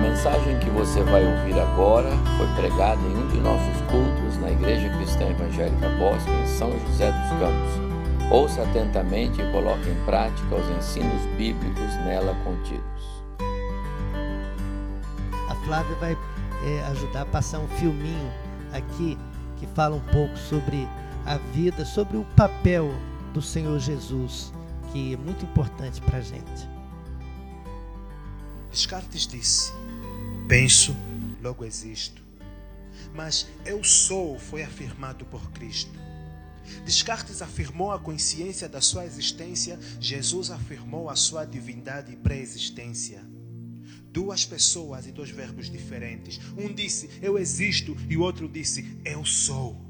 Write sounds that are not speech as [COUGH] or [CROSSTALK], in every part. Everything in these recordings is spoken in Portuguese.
mensagem que você vai ouvir agora foi pregada em um de nossos cultos na Igreja Cristã Evangélica Bosque, em São José dos Campos. Ouça atentamente e coloque em prática os ensinos bíblicos nela contidos. A Flávia vai é, ajudar a passar um filminho aqui que fala um pouco sobre a vida, sobre o papel do Senhor Jesus, que é muito importante para a gente. Descartes disse: Penso, logo existo. Mas eu sou foi afirmado por Cristo. Descartes afirmou a consciência da sua existência, Jesus afirmou a sua divindade e pré-existência. Duas pessoas e dois verbos diferentes. Um disse eu existo e o outro disse eu sou.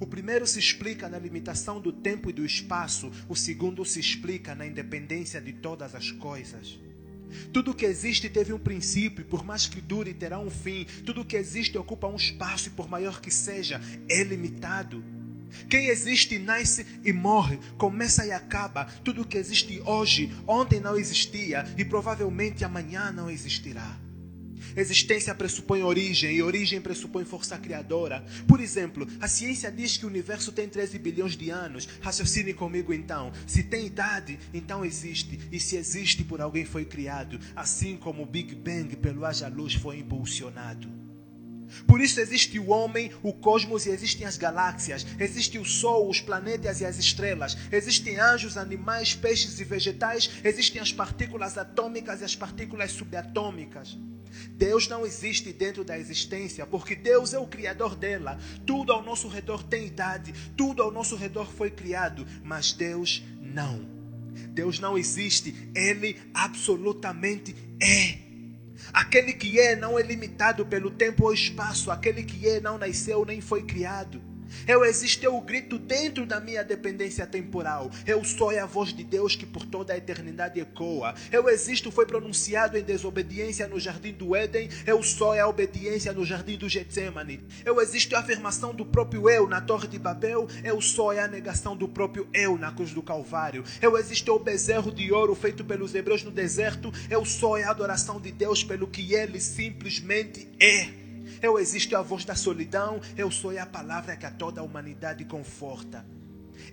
O primeiro se explica na limitação do tempo e do espaço, o segundo se explica na independência de todas as coisas. Tudo que existe teve um princípio, e por mais que dure, terá um fim. Tudo que existe ocupa um espaço, e por maior que seja, é limitado. Quem existe nasce e morre, começa e acaba. Tudo que existe hoje, ontem não existia e provavelmente amanhã não existirá. Existência pressupõe origem e origem pressupõe força criadora. Por exemplo, a ciência diz que o universo tem 13 bilhões de anos. Raciocine comigo então. Se tem idade, então existe. E se existe, por alguém foi criado. Assim como o Big Bang pelo haja luz foi impulsionado. Por isso existe o homem, o cosmos e existem as galáxias. Existe o Sol, os planetas e as estrelas. Existem anjos, animais, peixes e vegetais. Existem as partículas atômicas e as partículas subatômicas. Deus não existe dentro da existência, porque Deus é o criador dela. Tudo ao nosso redor tem idade, tudo ao nosso redor foi criado, mas Deus não. Deus não existe, ele absolutamente é. Aquele que é não é limitado pelo tempo ou espaço, aquele que é não nasceu nem foi criado. Eu existo, eu grito dentro da minha dependência temporal. Eu sou a voz de Deus que por toda a eternidade ecoa. Eu existo, foi pronunciado em desobediência no jardim do Éden. Eu sou a obediência no jardim do Getsemane. Eu existo, a afirmação do próprio eu na Torre de Babel. Eu sou a negação do próprio eu na cruz do Calvário. Eu existo, o bezerro de ouro feito pelos hebreus no deserto. Eu sou a adoração de Deus pelo que ele simplesmente é. Eu existo a voz da solidão, eu sou a palavra que a toda a humanidade conforta.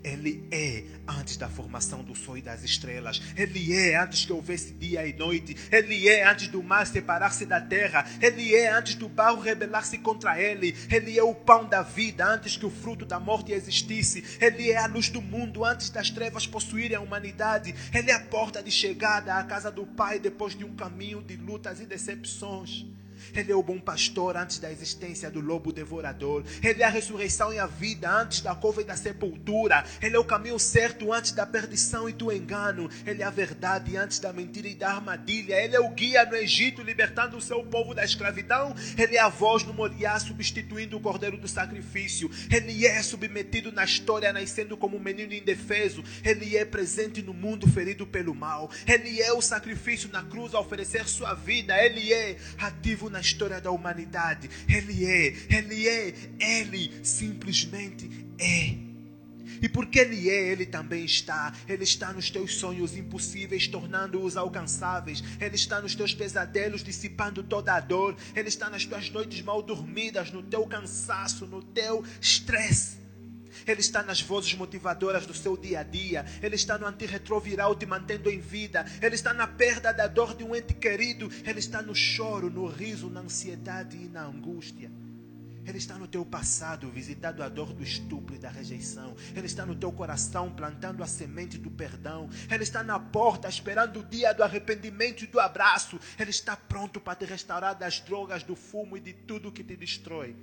Ele é antes da formação do sol e das estrelas. Ele é antes que houvesse dia e noite. Ele é antes do mar separar-se da terra. Ele é antes do barro rebelar-se contra ele. Ele é o pão da vida antes que o fruto da morte existisse. Ele é a luz do mundo antes das trevas possuírem a humanidade. Ele é a porta de chegada à casa do Pai depois de um caminho de lutas e decepções. Ele é o bom pastor antes da existência do lobo devorador. Ele é a ressurreição e a vida antes da cova e da sepultura. Ele é o caminho certo antes da perdição e do engano. Ele é a verdade antes da mentira e da armadilha. Ele é o guia no Egito, libertando o seu povo da escravidão. Ele é a voz no Moriá, substituindo o cordeiro do sacrifício. Ele é submetido na história, nascendo como um menino indefeso. Ele é presente no mundo, ferido pelo mal. Ele é o sacrifício na cruz a oferecer sua vida. Ele é ativo na história da humanidade. Ele é, ele é, ele simplesmente é. E porque Ele é, Ele também está. Ele está nos teus sonhos impossíveis, tornando-os alcançáveis. Ele está nos teus pesadelos, dissipando toda a dor. Ele está nas tuas noites mal dormidas, no teu cansaço, no teu estresse. Ele está nas vozes motivadoras do seu dia a dia. Ele está no antirretroviral te mantendo em vida. Ele está na perda da dor de um ente querido. Ele está no choro, no riso, na ansiedade e na angústia. Ele está no teu passado, visitando a dor do estupro e da rejeição. Ele está no teu coração, plantando a semente do perdão. Ele está na porta, esperando o dia do arrependimento e do abraço. Ele está pronto para te restaurar das drogas, do fumo e de tudo que te destrói.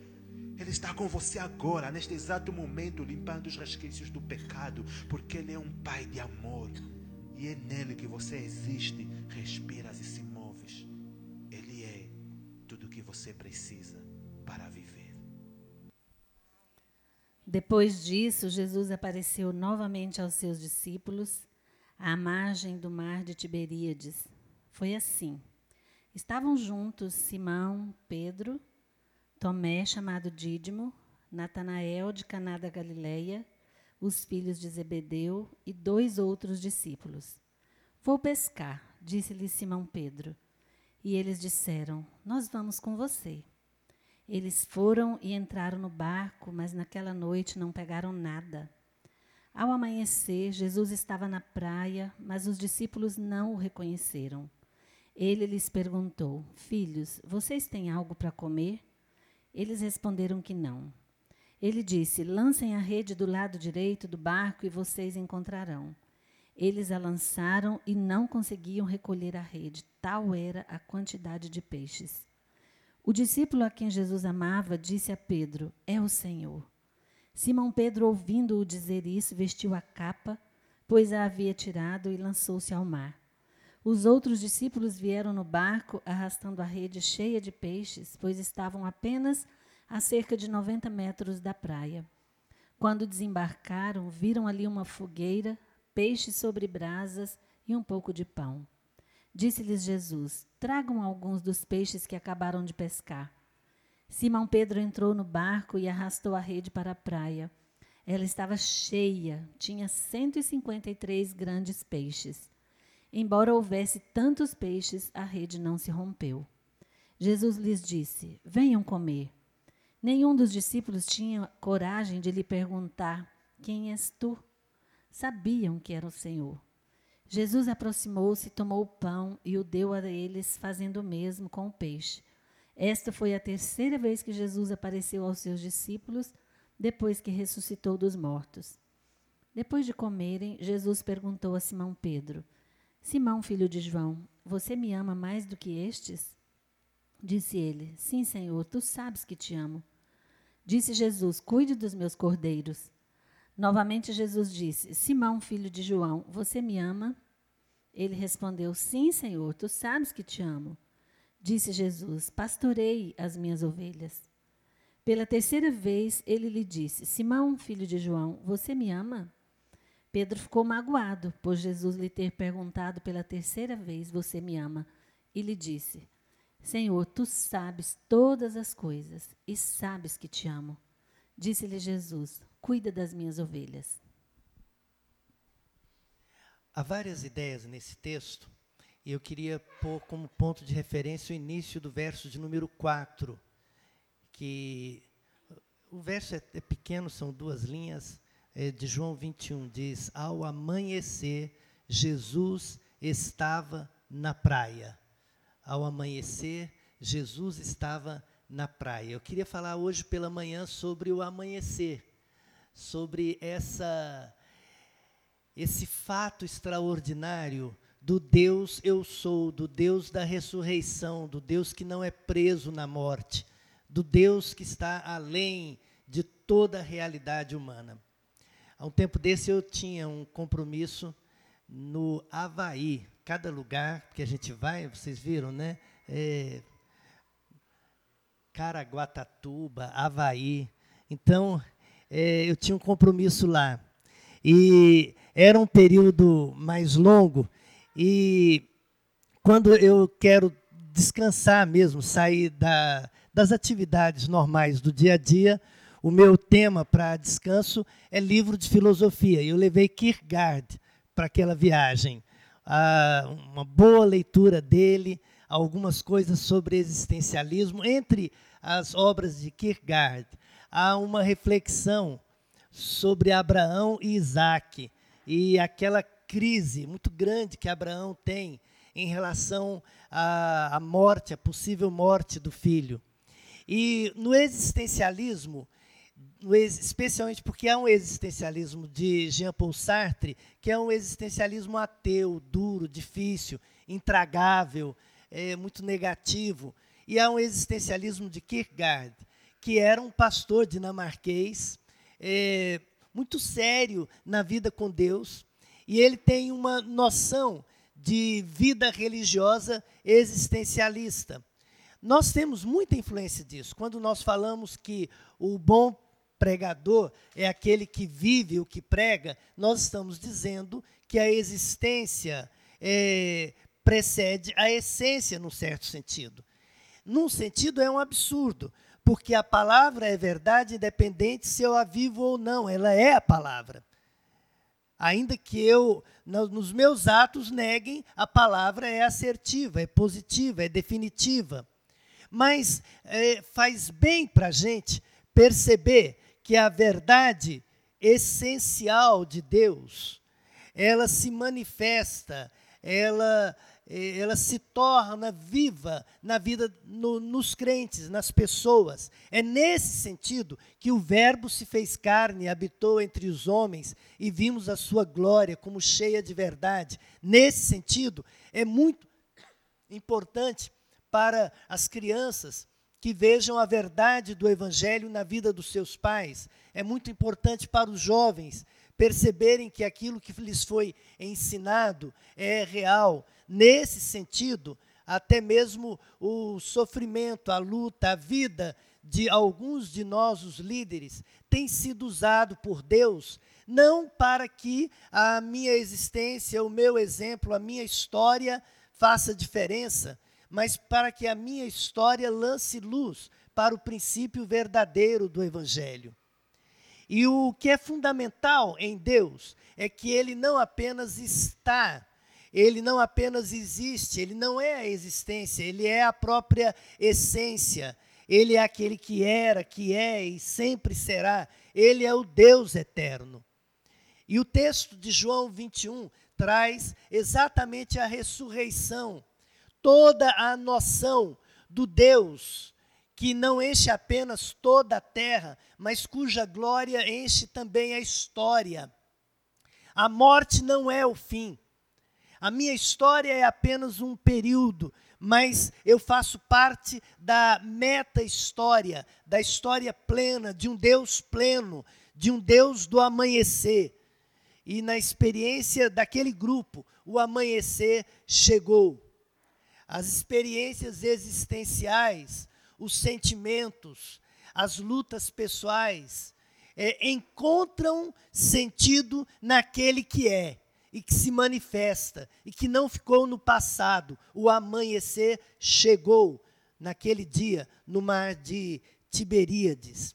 Ele está com você agora, neste exato momento, limpando os resquícios do pecado, porque Ele é um Pai de amor. E é nele que você existe, respiras e se moves. Ele é tudo o que você precisa para viver. Depois disso, Jesus apareceu novamente aos seus discípulos à margem do mar de Tiberíades. Foi assim. Estavam juntos Simão, Pedro, Tomé, chamado Dídimo, Natanael de Caná da Galileia, os filhos de Zebedeu e dois outros discípulos. Vou pescar, disse-lhe Simão Pedro. E eles disseram: Nós vamos com você. Eles foram e entraram no barco, mas naquela noite não pegaram nada. Ao amanhecer, Jesus estava na praia, mas os discípulos não o reconheceram. Ele lhes perguntou: Filhos, vocês têm algo para comer? Eles responderam que não. Ele disse: Lancem a rede do lado direito do barco e vocês encontrarão. Eles a lançaram e não conseguiam recolher a rede, tal era a quantidade de peixes. O discípulo a quem Jesus amava disse a Pedro: É o Senhor. Simão Pedro, ouvindo-o dizer isso, vestiu a capa, pois a havia tirado e lançou-se ao mar. Os outros discípulos vieram no barco, arrastando a rede cheia de peixes, pois estavam apenas a cerca de 90 metros da praia. Quando desembarcaram, viram ali uma fogueira peixe sobre brasas e um pouco de pão. Disse-lhes Jesus: Tragam alguns dos peixes que acabaram de pescar. Simão Pedro entrou no barco e arrastou a rede para a praia. Ela estava cheia, tinha 153 grandes peixes. Embora houvesse tantos peixes, a rede não se rompeu. Jesus lhes disse: Venham comer. Nenhum dos discípulos tinha coragem de lhe perguntar: Quem és tu? sabiam que era o Senhor. Jesus aproximou-se, tomou o pão e o deu a eles, fazendo o mesmo com o peixe. Esta foi a terceira vez que Jesus apareceu aos seus discípulos depois que ressuscitou dos mortos. Depois de comerem, Jesus perguntou a Simão Pedro: Simão, filho de João, você me ama mais do que estes? Disse ele: Sim, Senhor, tu sabes que te amo. Disse Jesus: Cuide dos meus cordeiros. Novamente Jesus disse: Simão, filho de João, você me ama? Ele respondeu: Sim, Senhor, tu sabes que te amo. Disse Jesus: Pastorei as minhas ovelhas. Pela terceira vez ele lhe disse: Simão, filho de João, você me ama? Pedro ficou magoado, por Jesus lhe ter perguntado pela terceira vez: Você me ama? E lhe disse: Senhor, tu sabes todas as coisas e sabes que te amo. Disse-lhe Jesus: cuida das minhas ovelhas. Há várias ideias nesse texto, e eu queria pôr como ponto de referência o início do verso de número 4, que o verso é, é pequeno, são duas linhas, de João 21, diz: Ao amanhecer, Jesus estava na praia. Ao amanhecer, Jesus estava na praia. Eu queria falar hoje pela manhã sobre o amanhecer sobre essa esse fato extraordinário do Deus eu sou, do Deus da ressurreição, do Deus que não é preso na morte, do Deus que está além de toda a realidade humana. Há um tempo desse eu tinha um compromisso no Havaí. Cada lugar que a gente vai, vocês viram, né? É, Caraguatatuba, Havaí. Então, é, eu tinha um compromisso lá. E era um período mais longo. E quando eu quero descansar mesmo, sair da, das atividades normais do dia a dia, o meu tema para descanso é livro de filosofia. Eu levei Kierkegaard para aquela viagem. Ah, uma boa leitura dele, algumas coisas sobre existencialismo, entre as obras de Kierkegaard há uma reflexão sobre Abraão e Isaac e aquela crise muito grande que Abraão tem em relação à, à morte, à possível morte do filho. E no existencialismo, especialmente porque há um existencialismo de Jean-Paul Sartre, que é um existencialismo ateu, duro, difícil, intragável, é, muito negativo. E há um existencialismo de Kierkegaard, que era um pastor dinamarquês, é, muito sério na vida com Deus, e ele tem uma noção de vida religiosa existencialista. Nós temos muita influência disso. Quando nós falamos que o bom pregador é aquele que vive o que prega, nós estamos dizendo que a existência é, precede a essência, num certo sentido. Num sentido, é um absurdo, porque a palavra é verdade independente se eu a vivo ou não, ela é a palavra. Ainda que eu, nos meus atos, neguem, a palavra é assertiva, é positiva, é definitiva. Mas é, faz bem para a gente perceber que a verdade essencial de Deus, ela se manifesta, ela ela se torna viva na vida, no, nos crentes, nas pessoas. É nesse sentido que o Verbo se fez carne habitou entre os homens e vimos a sua glória como cheia de verdade. Nesse sentido, é muito importante para as crianças que vejam a verdade do Evangelho na vida dos seus pais. É muito importante para os jovens perceberem que aquilo que lhes foi ensinado é real. Nesse sentido, até mesmo o sofrimento, a luta, a vida de alguns de nós, os líderes, tem sido usado por Deus não para que a minha existência, o meu exemplo, a minha história faça diferença, mas para que a minha história lance luz para o princípio verdadeiro do Evangelho. E o que é fundamental em Deus é que ele não apenas está, ele não apenas existe, ele não é a existência, ele é a própria essência. Ele é aquele que era, que é e sempre será. Ele é o Deus eterno. E o texto de João 21 traz exatamente a ressurreição, toda a noção do Deus que não enche apenas toda a terra, mas cuja glória enche também a história. A morte não é o fim. A minha história é apenas um período, mas eu faço parte da meta-história, da história plena, de um Deus pleno, de um Deus do amanhecer. E na experiência daquele grupo, o amanhecer chegou. As experiências existenciais os sentimentos, as lutas pessoais, é, encontram sentido naquele que é e que se manifesta e que não ficou no passado. O amanhecer chegou naquele dia no mar de Tiberíades.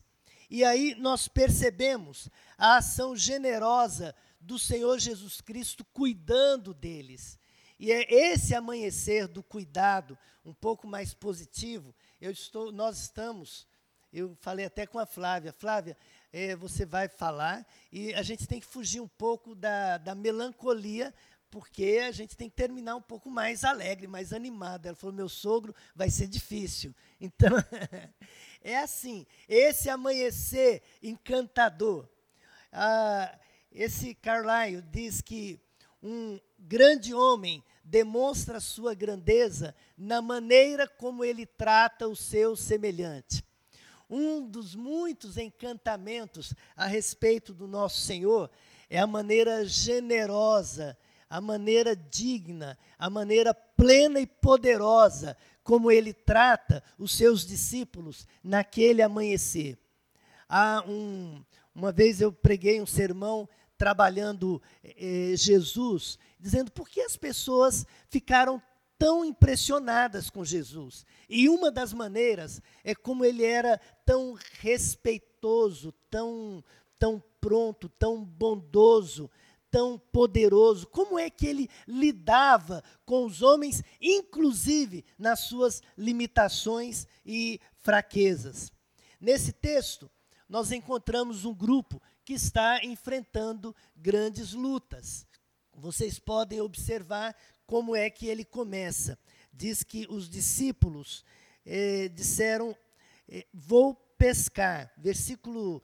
E aí nós percebemos a ação generosa do Senhor Jesus Cristo cuidando deles. E é esse amanhecer do cuidado, um pouco mais positivo, eu estou, nós estamos, eu falei até com a Flávia, Flávia, é, você vai falar e a gente tem que fugir um pouco da, da melancolia, porque a gente tem que terminar um pouco mais alegre, mais animado. Ela falou: meu sogro vai ser difícil. [LAUGHS] Então, [LAUGHS] é assim, esse amanhecer encantador. Ah, esse Carlyle diz que um grande homem demonstra sua grandeza na maneira como ele trata o seu semelhante. Um dos muitos encantamentos a respeito do nosso Senhor é a maneira generosa, a maneira digna, a maneira plena e poderosa como ele trata os seus discípulos naquele amanhecer. Há um, uma vez eu preguei um sermão trabalhando eh, Jesus dizendo por que as pessoas ficaram tão impressionadas com Jesus. E uma das maneiras é como ele era tão respeitoso, tão, tão pronto, tão bondoso, tão poderoso. Como é que ele lidava com os homens, inclusive nas suas limitações e fraquezas. Nesse texto, nós encontramos um grupo que está enfrentando grandes lutas vocês podem observar como é que ele começa. Diz que os discípulos eh, disseram: eh, Vou pescar. Versículo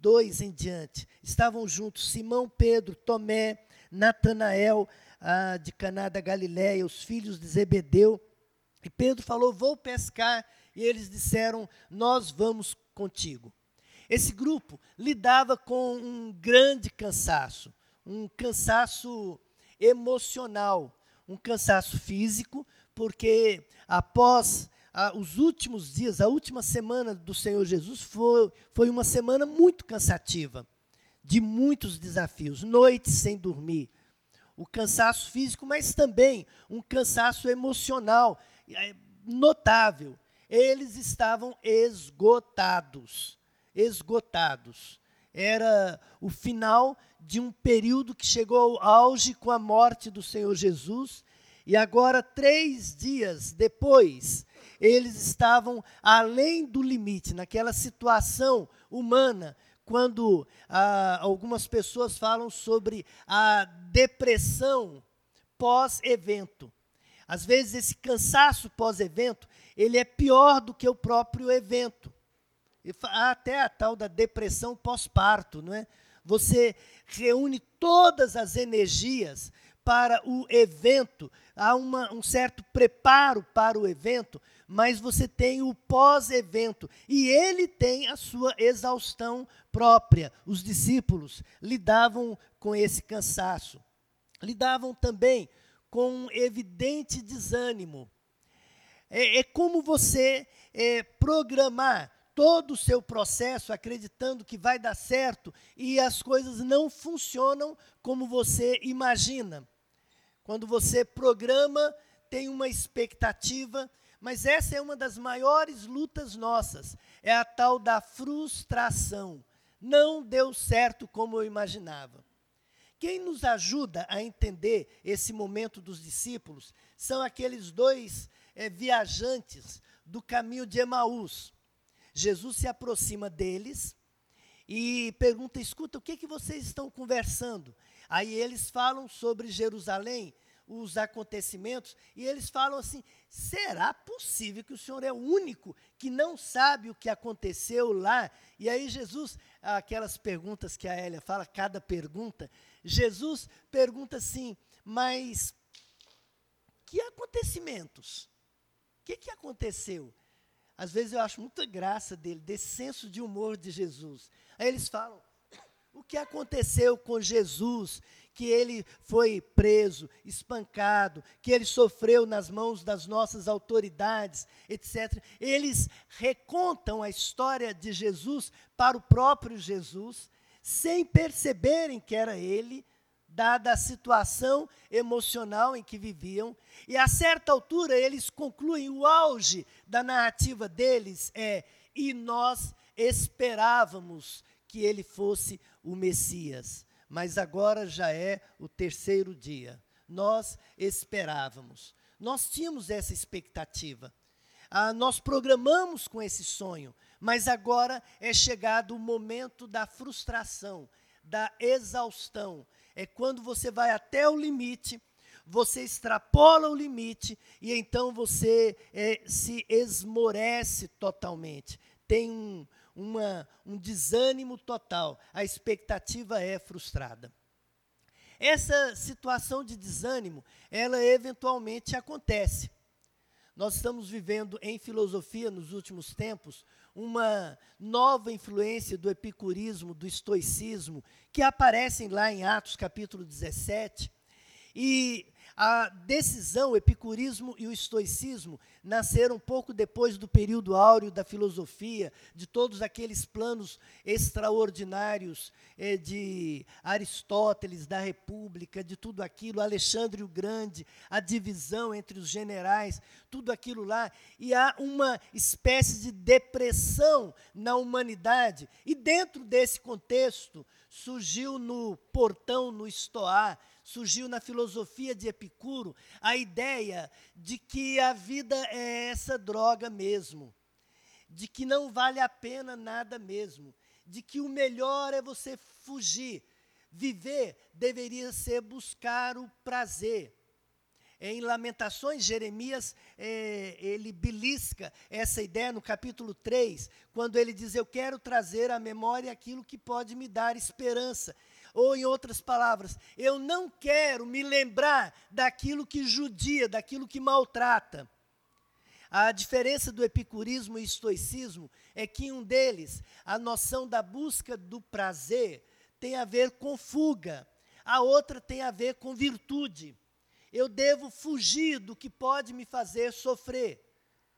2 em diante. Estavam juntos Simão, Pedro, Tomé, Natanael, ah, de Caná da Galiléia, os filhos de Zebedeu. E Pedro falou: Vou pescar. E eles disseram: Nós vamos contigo. Esse grupo lidava com um grande cansaço um cansaço emocional, um cansaço físico, porque após os últimos dias, a última semana do Senhor Jesus foi, foi uma semana muito cansativa, de muitos desafios, noites sem dormir. O cansaço físico, mas também um cansaço emocional é, notável. Eles estavam esgotados, esgotados. Era o final de um período que chegou ao auge com a morte do Senhor Jesus. E agora, três dias depois, eles estavam além do limite, naquela situação humana, quando ah, algumas pessoas falam sobre a depressão pós-evento. Às vezes, esse cansaço pós-evento, ele é pior do que o próprio evento. Até a tal da depressão pós-parto, não é? Você reúne todas as energias para o evento, há uma, um certo preparo para o evento, mas você tem o pós-evento e ele tem a sua exaustão própria. Os discípulos lidavam com esse cansaço, lidavam também com um evidente desânimo. É, é como você é, programar todo o seu processo acreditando que vai dar certo e as coisas não funcionam como você imagina. Quando você programa, tem uma expectativa, mas essa é uma das maiores lutas nossas, é a tal da frustração. Não deu certo como eu imaginava. Quem nos ajuda a entender esse momento dos discípulos são aqueles dois é, viajantes do caminho de Emaús. Jesus se aproxima deles e pergunta: escuta, o que, que vocês estão conversando? Aí eles falam sobre Jerusalém, os acontecimentos, e eles falam assim: será possível que o Senhor é o único que não sabe o que aconteceu lá? E aí Jesus, aquelas perguntas que a Hélia fala, cada pergunta, Jesus pergunta assim: mas que acontecimentos? O que, que aconteceu? Às vezes eu acho muita graça dele, desse senso de humor de Jesus. Aí eles falam: o que aconteceu com Jesus, que ele foi preso, espancado, que ele sofreu nas mãos das nossas autoridades, etc. Eles recontam a história de Jesus para o próprio Jesus, sem perceberem que era ele dada a situação emocional em que viviam. E a certa altura eles concluem o auge da narrativa deles é e nós esperávamos que ele fosse o Messias, mas agora já é o terceiro dia. Nós esperávamos. Nós tínhamos essa expectativa. Ah, nós programamos com esse sonho, mas agora é chegado o momento da frustração, da exaustão, é quando você vai até o limite, você extrapola o limite e então você é, se esmorece totalmente. Tem um, uma, um desânimo total. A expectativa é frustrada. Essa situação de desânimo, ela eventualmente acontece. Nós estamos vivendo em filosofia nos últimos tempos uma nova influência do epicurismo, do estoicismo, que aparecem lá em Atos capítulo 17. E a decisão, o epicurismo e o estoicismo nasceram pouco depois do período áureo da filosofia, de todos aqueles planos extraordinários eh, de Aristóteles, da República, de tudo aquilo, Alexandre o Grande, a divisão entre os generais, tudo aquilo lá. E há uma espécie de depressão na humanidade. E dentro desse contexto, surgiu no portão, no Estoá, surgiu na filosofia de Epicuro a ideia de que a vida é essa droga mesmo, de que não vale a pena nada mesmo, de que o melhor é você fugir. Viver deveria ser buscar o prazer. Em Lamentações, Jeremias, é, ele belisca essa ideia no capítulo 3, quando ele diz: Eu quero trazer à memória aquilo que pode me dar esperança. Ou, em outras palavras, eu não quero me lembrar daquilo que judia, daquilo que maltrata. A diferença do epicurismo e estoicismo é que um deles, a noção da busca do prazer, tem a ver com fuga, a outra tem a ver com virtude. Eu devo fugir do que pode me fazer sofrer.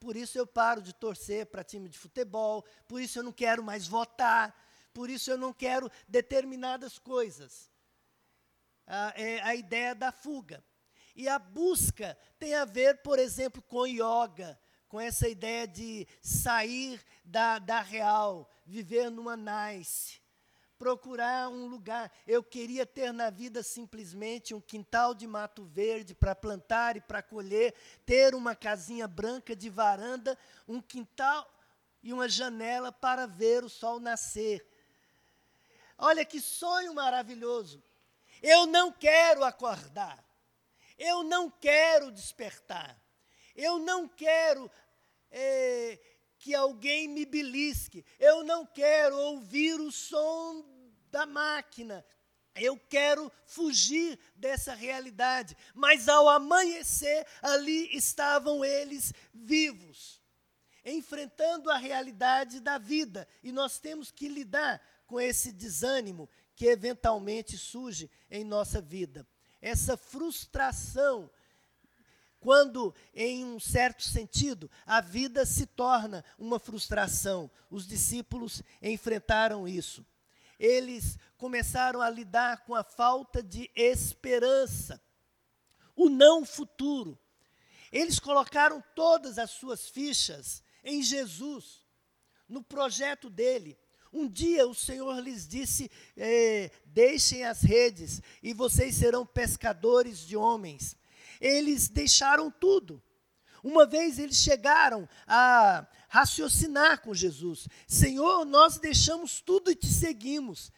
Por isso eu paro de torcer para time de futebol, por isso eu não quero mais votar, por isso eu não quero determinadas coisas. Ah, é a ideia da fuga. E a busca tem a ver, por exemplo, com yoga, com essa ideia de sair da, da real, viver numa nice, procurar um lugar. Eu queria ter na vida simplesmente um quintal de mato verde para plantar e para colher, ter uma casinha branca de varanda, um quintal e uma janela para ver o sol nascer. Olha que sonho maravilhoso. Eu não quero acordar. Eu não quero despertar. Eu não quero é, que alguém me belisque. Eu não quero ouvir o som da máquina. Eu quero fugir dessa realidade. Mas ao amanhecer, ali estavam eles vivos, enfrentando a realidade da vida. E nós temos que lidar com esse desânimo que eventualmente surge em nossa vida. Essa frustração quando, em um certo sentido, a vida se torna uma frustração. Os discípulos enfrentaram isso. Eles começaram a lidar com a falta de esperança, o não futuro. Eles colocaram todas as suas fichas em Jesus, no projeto dele. Um dia o Senhor lhes disse: eh, Deixem as redes e vocês serão pescadores de homens eles deixaram tudo. Uma vez eles chegaram a raciocinar com Jesus: Senhor, nós deixamos tudo e te seguimos.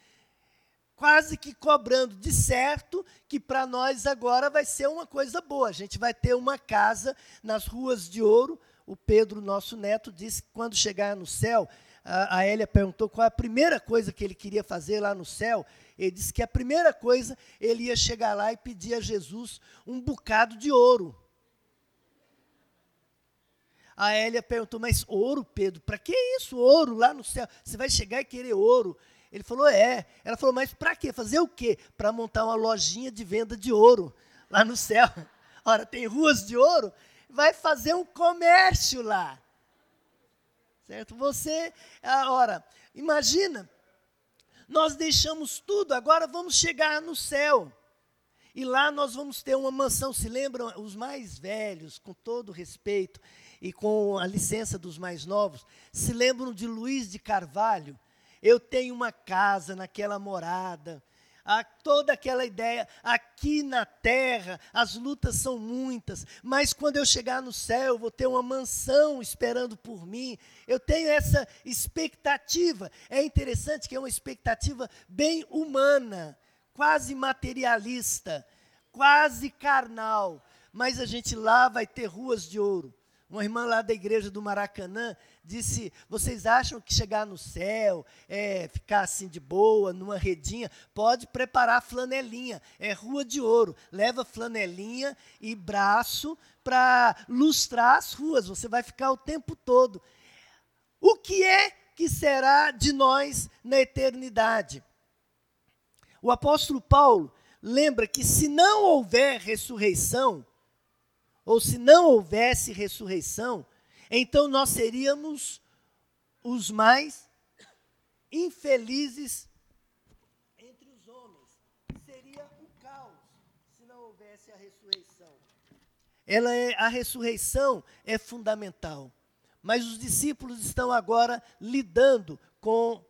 Quase que cobrando de certo que para nós agora vai ser uma coisa boa. A gente vai ter uma casa nas ruas de ouro. O Pedro, nosso neto, disse que quando chegar no céu, a, Elia perguntou qual a primeira coisa que ele queria fazer lá no céu. Ele disse que a primeira coisa ele ia chegar lá e pedir a Jesus um bocado de ouro. A Elia perguntou, mas ouro, Pedro? Para que isso, ouro lá no céu? Você vai chegar e querer ouro? Ele falou, é. Ela falou, mas para quê? Fazer o quê? Para montar uma lojinha de venda de ouro lá no céu. [LAUGHS] Ora, tem ruas de ouro? Vai fazer um comércio lá. Certo? Você, ora, imagina, nós deixamos tudo, agora vamos chegar no céu. E lá nós vamos ter uma mansão. Se lembram, os mais velhos, com todo respeito e com a licença dos mais novos, se lembram de Luiz de Carvalho? Eu tenho uma casa naquela morada, a toda aquela ideia, aqui na terra as lutas são muitas, mas quando eu chegar no céu, eu vou ter uma mansão esperando por mim. Eu tenho essa expectativa. É interessante que é uma expectativa bem humana, quase materialista, quase carnal, mas a gente lá vai ter ruas de ouro. Uma irmã lá da igreja do Maracanã disse: Vocês acham que chegar no céu, é, ficar assim de boa, numa redinha, pode preparar flanelinha, é rua de ouro. Leva flanelinha e braço para lustrar as ruas, você vai ficar o tempo todo. O que é que será de nós na eternidade? O apóstolo Paulo lembra que se não houver ressurreição, ou se não houvesse ressurreição, então nós seríamos os mais infelizes entre os homens. Seria o caos se não houvesse a ressurreição. Ela é, a ressurreição é fundamental. Mas os discípulos estão agora lidando com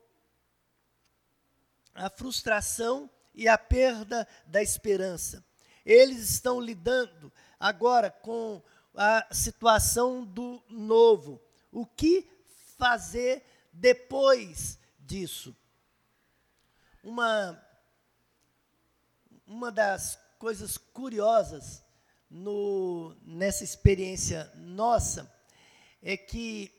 a frustração e a perda da esperança. Eles estão lidando Agora, com a situação do novo, o que fazer depois disso? Uma, uma das coisas curiosas no, nessa experiência nossa é que,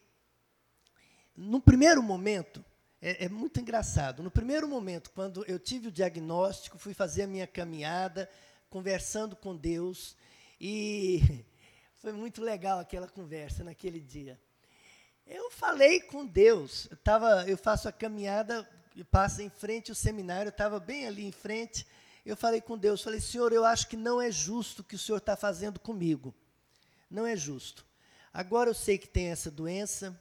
no primeiro momento, é, é, muito engraçado. No primeiro momento, quando eu tive o diagnóstico, fui fazer a minha caminhada, conversando com Deus, e foi muito legal aquela conversa naquele dia. Eu falei com Deus. Eu, tava, eu faço a caminhada, passo em frente o seminário, eu estava bem ali em frente. Eu falei com Deus, falei, Senhor, eu acho que não é justo o que o Senhor está fazendo comigo. Não é justo. Agora eu sei que tem essa doença,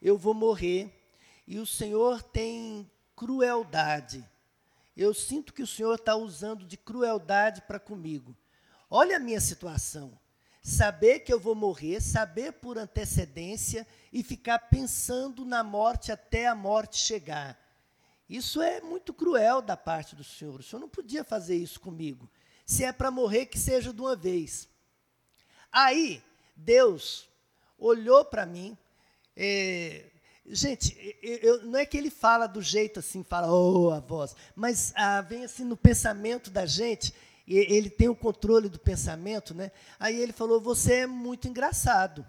eu vou morrer, e o Senhor tem crueldade. Eu sinto que o Senhor está usando de crueldade para comigo. Olha a minha situação. Saber que eu vou morrer, saber por antecedência e ficar pensando na morte até a morte chegar. Isso é muito cruel da parte do Senhor. O Senhor não podia fazer isso comigo. Se é para morrer, que seja de uma vez. Aí, Deus olhou para mim. É, gente, eu, não é que ele fala do jeito assim, fala, oh, a voz, mas ah, vem assim no pensamento da gente, ele tem o controle do pensamento, né? Aí ele falou: Você é muito engraçado.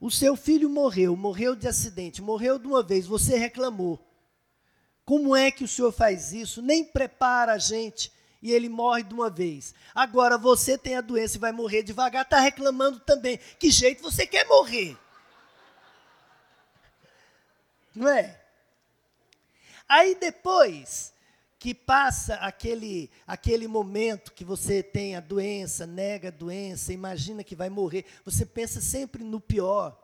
O seu filho morreu, morreu de acidente, morreu de uma vez, você reclamou. Como é que o senhor faz isso? Nem prepara a gente e ele morre de uma vez. Agora você tem a doença e vai morrer devagar, está reclamando também. Que jeito você quer morrer? Não é? Aí depois que passa aquele, aquele momento que você tem a doença, nega a doença, imagina que vai morrer, você pensa sempre no pior.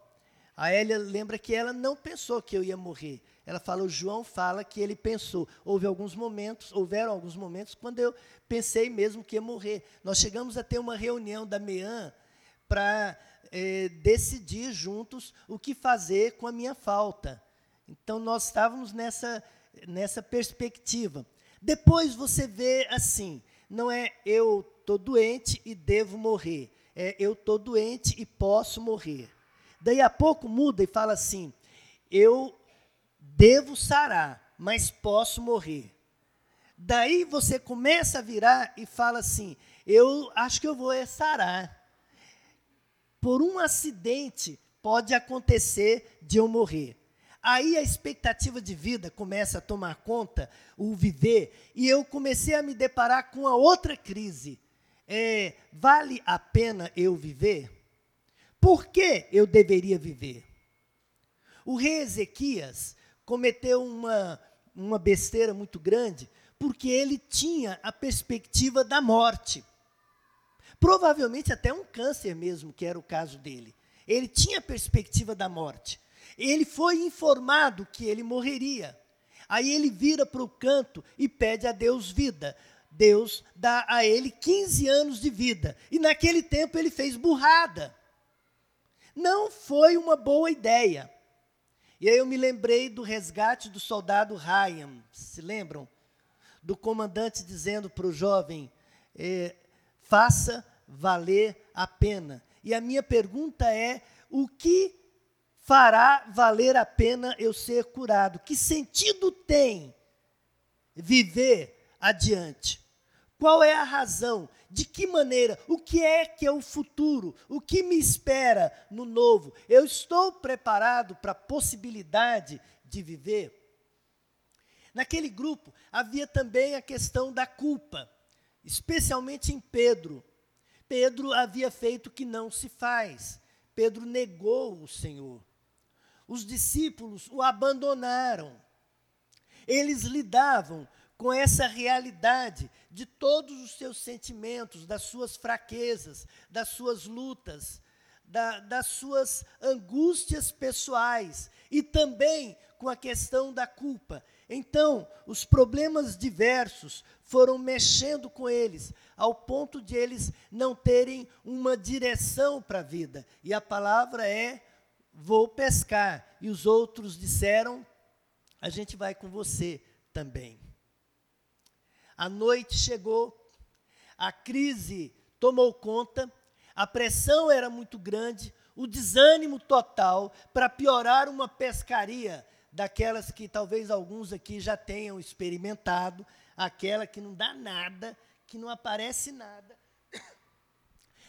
A Elia lembra que ela não pensou que eu ia morrer. Ela fala, o João fala que ele pensou. Houve alguns momentos, houveram alguns momentos quando eu pensei mesmo que ia morrer. Nós chegamos a ter uma reunião da MEAN para é, decidir juntos o que fazer com a minha falta. Então nós estávamos nessa, nessa perspectiva. Depois você vê assim, não é eu estou doente e devo morrer, é eu estou doente e posso morrer. Daí a pouco muda e fala assim, eu devo sarar, mas posso morrer. Daí você começa a virar e fala assim: eu acho que eu vou é sarar. Por um acidente pode acontecer de eu morrer. Aí a expectativa de vida começa a tomar conta, o viver, e eu comecei a me deparar com a outra crise. É, vale a pena eu viver? Por que eu deveria viver? O rei Ezequias, cometeu uma, uma besteira muito grande, porque ele tinha a perspectiva da morte. Provavelmente até um câncer mesmo, que era o caso dele. Ele tinha a perspectiva da morte. Ele foi informado que ele morreria. Aí ele vira para o canto e pede a Deus vida. Deus dá a ele 15 anos de vida. E naquele tempo ele fez burrada. Não foi uma boa ideia. E aí eu me lembrei do resgate do soldado Ryan, se lembram? Do comandante dizendo para o jovem: é, faça valer a pena. E a minha pergunta é: o que fará valer a pena eu ser curado? Que sentido tem viver adiante? Qual é a razão de que maneira? O que é que é o futuro? O que me espera no novo? Eu estou preparado para a possibilidade de viver? Naquele grupo havia também a questão da culpa, especialmente em Pedro. Pedro havia feito o que não se faz. Pedro negou o Senhor. Os discípulos o abandonaram. Eles lidavam com essa realidade de todos os seus sentimentos, das suas fraquezas, das suas lutas, da, das suas angústias pessoais e também com a questão da culpa. Então, os problemas diversos foram mexendo com eles, ao ponto de eles não terem uma direção para a vida. E a palavra é: vou pescar. E os outros disseram: a gente vai com você também. A noite chegou, a crise tomou conta, a pressão era muito grande, o desânimo total para piorar uma pescaria daquelas que talvez alguns aqui já tenham experimentado, aquela que não dá nada, que não aparece nada. [COUGHS]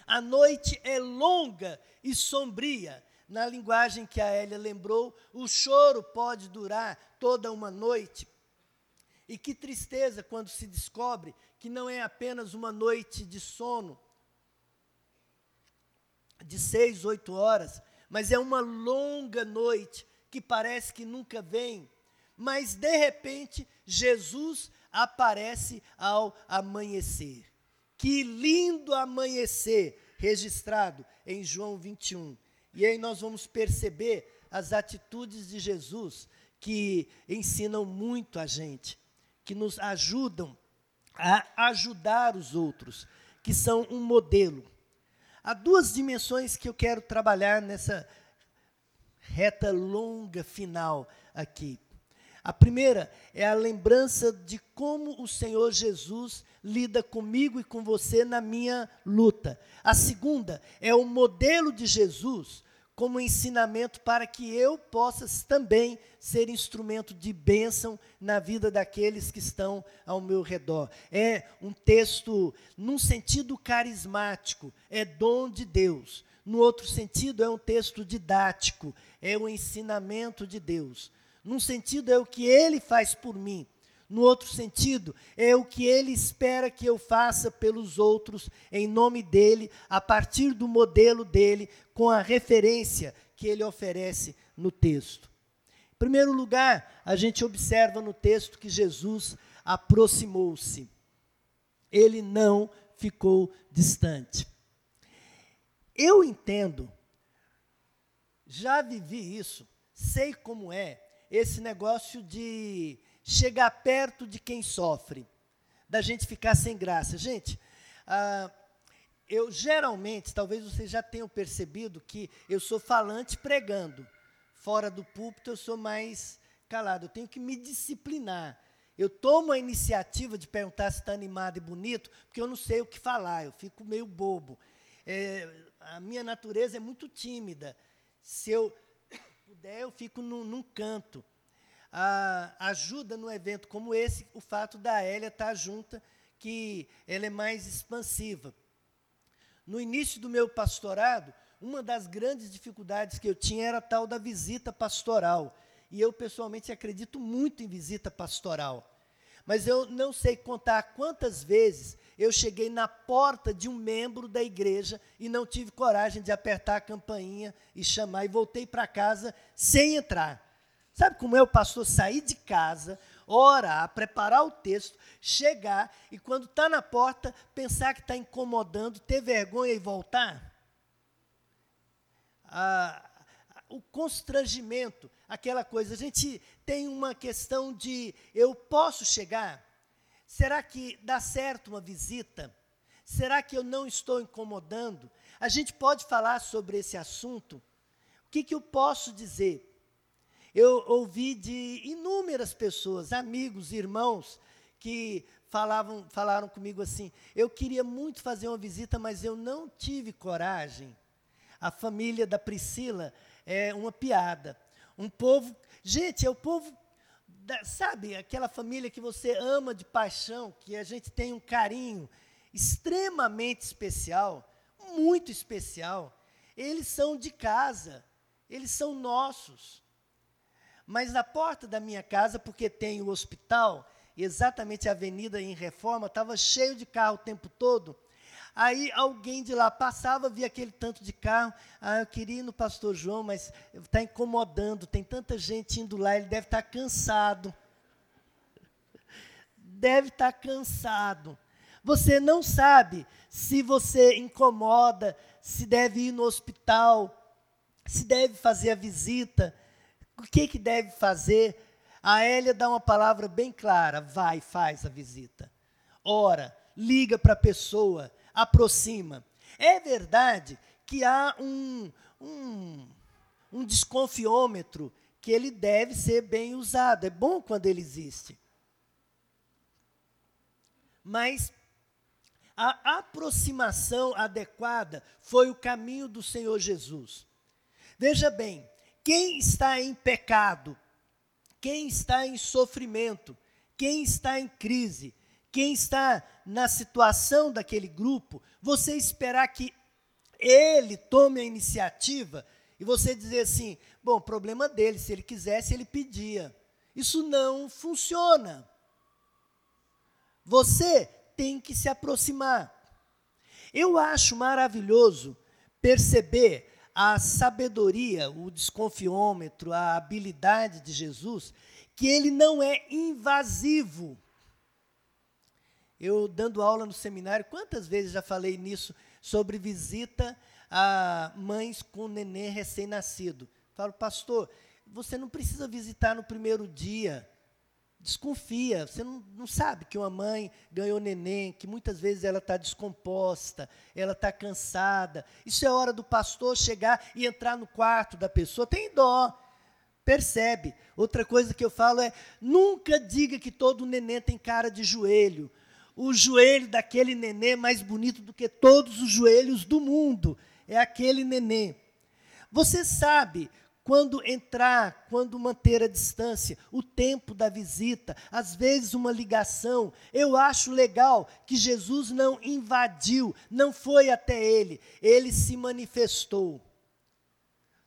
A noite é longa e sombria. Na linguagem que a Elia lembrou, o choro pode durar toda uma noite. E que tristeza quando se descobre que não é apenas uma noite de sono de seis, oito horas, mas é uma longa noite que parece que nunca vem. Mas, de repente, Jesus aparece ao amanhecer. Que lindo amanhecer registrado em João 21. E aí nós vamos perceber as atitudes de Jesus que ensinam muito a gente que nos ajudam a ajudar os outros, que são um modelo. Há duas dimensões que eu quero trabalhar nessa reta longa final aqui. A primeira é a lembrança de como o Senhor Jesus lida comigo e com você na minha luta. A segunda é o modelo de Jesus como ensinamento para que eu possa também ser instrumento de bênção na vida daqueles que estão ao meu redor. É um texto, num sentido carismático, é dom de Deus. No outro sentido, é um texto didático, é o ensinamento de Deus. Num sentido, é o que ele faz por mim. No outro sentido, é o que ele espera que eu faça pelos outros, em nome dele, a partir do modelo dele, com a referência que ele oferece no texto. Em primeiro lugar, a gente observa no texto que Jesus aproximou-se. Ele não ficou distante. Eu entendo, já vivi isso, sei como é esse negócio de chegar perto de quem sofre, da gente ficar sem graça. Gente, ah, eu geralmente, talvez vocês já tenham percebido que eu sou falante pregando. Fora do púlpito eu sou mais calado. Eu tenho que me disciplinar. Eu tomo a iniciativa de perguntar se está animado e bonito, porque eu não sei o que falar, eu fico meio bobo. É, a minha natureza é muito tímida. Se eu [COUGHS] puder, eu fico num, num canto ajuda no evento como esse o fato da Hélia estar junta, que ela é mais expansiva. No início do meu pastorado, uma das grandes dificuldades que eu tinha era a tal da visita pastoral. E eu, pessoalmente, acredito muito em visita pastoral. Mas eu não sei contar quantas vezes eu cheguei na porta de um membro da igreja e não tive coragem de apertar a campainha e chamar, e voltei para casa sem entrar. Sabe como é o pastor sair de casa, orar, preparar o texto, chegar e quando está na porta, pensar que está incomodando, ter vergonha e voltar? Ah, o constrangimento, aquela coisa. A gente tem uma questão de eu posso chegar? Será que dá certo uma visita? Será que eu não estou incomodando? A gente pode falar sobre esse assunto? O que, que eu posso dizer? Eu ouvi de inúmeras pessoas, amigos, irmãos, que falavam, falaram comigo assim: eu queria muito fazer uma visita, mas eu não tive coragem. A família da Priscila é uma piada. Um povo, gente, é o povo, da, sabe, aquela família que você ama de paixão, que a gente tem um carinho extremamente especial, muito especial. Eles são de casa, eles são nossos. Mas na porta da minha casa, porque tem o hospital, exatamente a avenida em reforma, estava cheio de carro o tempo todo. Aí alguém de lá passava, via aquele tanto de carro. Ah, eu queria ir no pastor João, mas está incomodando, tem tanta gente indo lá, ele deve estar tá cansado. Deve estar tá cansado. Você não sabe se você incomoda, se deve ir no hospital, se deve fazer a visita. O que, que deve fazer? A Hélia dá uma palavra bem clara: vai, faz a visita. Ora, liga para a pessoa, aproxima. É verdade que há um, um, um desconfiômetro que ele deve ser bem usado. É bom quando ele existe. Mas a aproximação adequada foi o caminho do Senhor Jesus. Veja bem, quem está em pecado, quem está em sofrimento, quem está em crise, quem está na situação daquele grupo, você esperar que ele tome a iniciativa e você dizer assim: bom, problema dele, se ele quisesse, ele pedia. Isso não funciona. Você tem que se aproximar. Eu acho maravilhoso perceber a sabedoria, o desconfiômetro, a habilidade de Jesus, que ele não é invasivo. Eu, dando aula no seminário, quantas vezes já falei nisso, sobre visita a mães com neném recém-nascido. Falo, pastor, você não precisa visitar no primeiro dia desconfia, você não, não sabe que uma mãe ganhou neném, que muitas vezes ela está descomposta, ela está cansada. Isso é hora do pastor chegar e entrar no quarto da pessoa. Tem dó. percebe. Outra coisa que eu falo é: nunca diga que todo neném tem cara de joelho. O joelho daquele neném é mais bonito do que todos os joelhos do mundo. É aquele neném. Você sabe quando entrar, quando manter a distância, o tempo da visita, às vezes uma ligação. Eu acho legal que Jesus não invadiu, não foi até ele, ele se manifestou.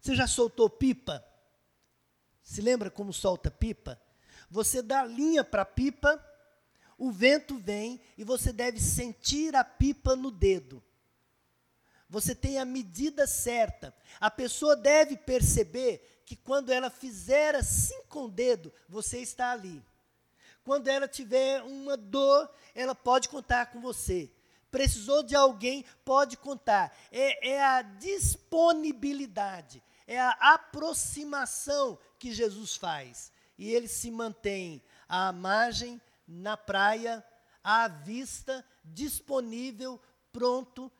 Você já soltou pipa? Se lembra como solta pipa? Você dá linha para a pipa, o vento vem e você deve sentir a pipa no dedo. Você tem a medida certa. A pessoa deve perceber que quando ela fizer assim com o dedo, você está ali. Quando ela tiver uma dor, ela pode contar com você. Precisou de alguém, pode contar. É, é a disponibilidade, é a aproximação que Jesus faz. E ele se mantém à margem, na praia, à vista, disponível, pronto,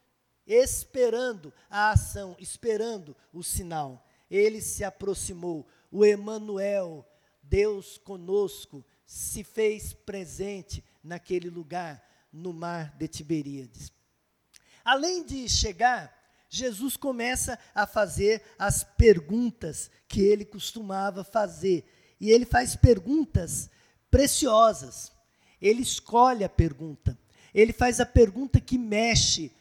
esperando a ação, esperando o sinal. Ele se aproximou, o Emanuel, Deus conosco, se fez presente naquele lugar, no mar de Tiberíades. Além de chegar, Jesus começa a fazer as perguntas que ele costumava fazer. E ele faz perguntas preciosas. Ele escolhe a pergunta. Ele faz a pergunta que mexe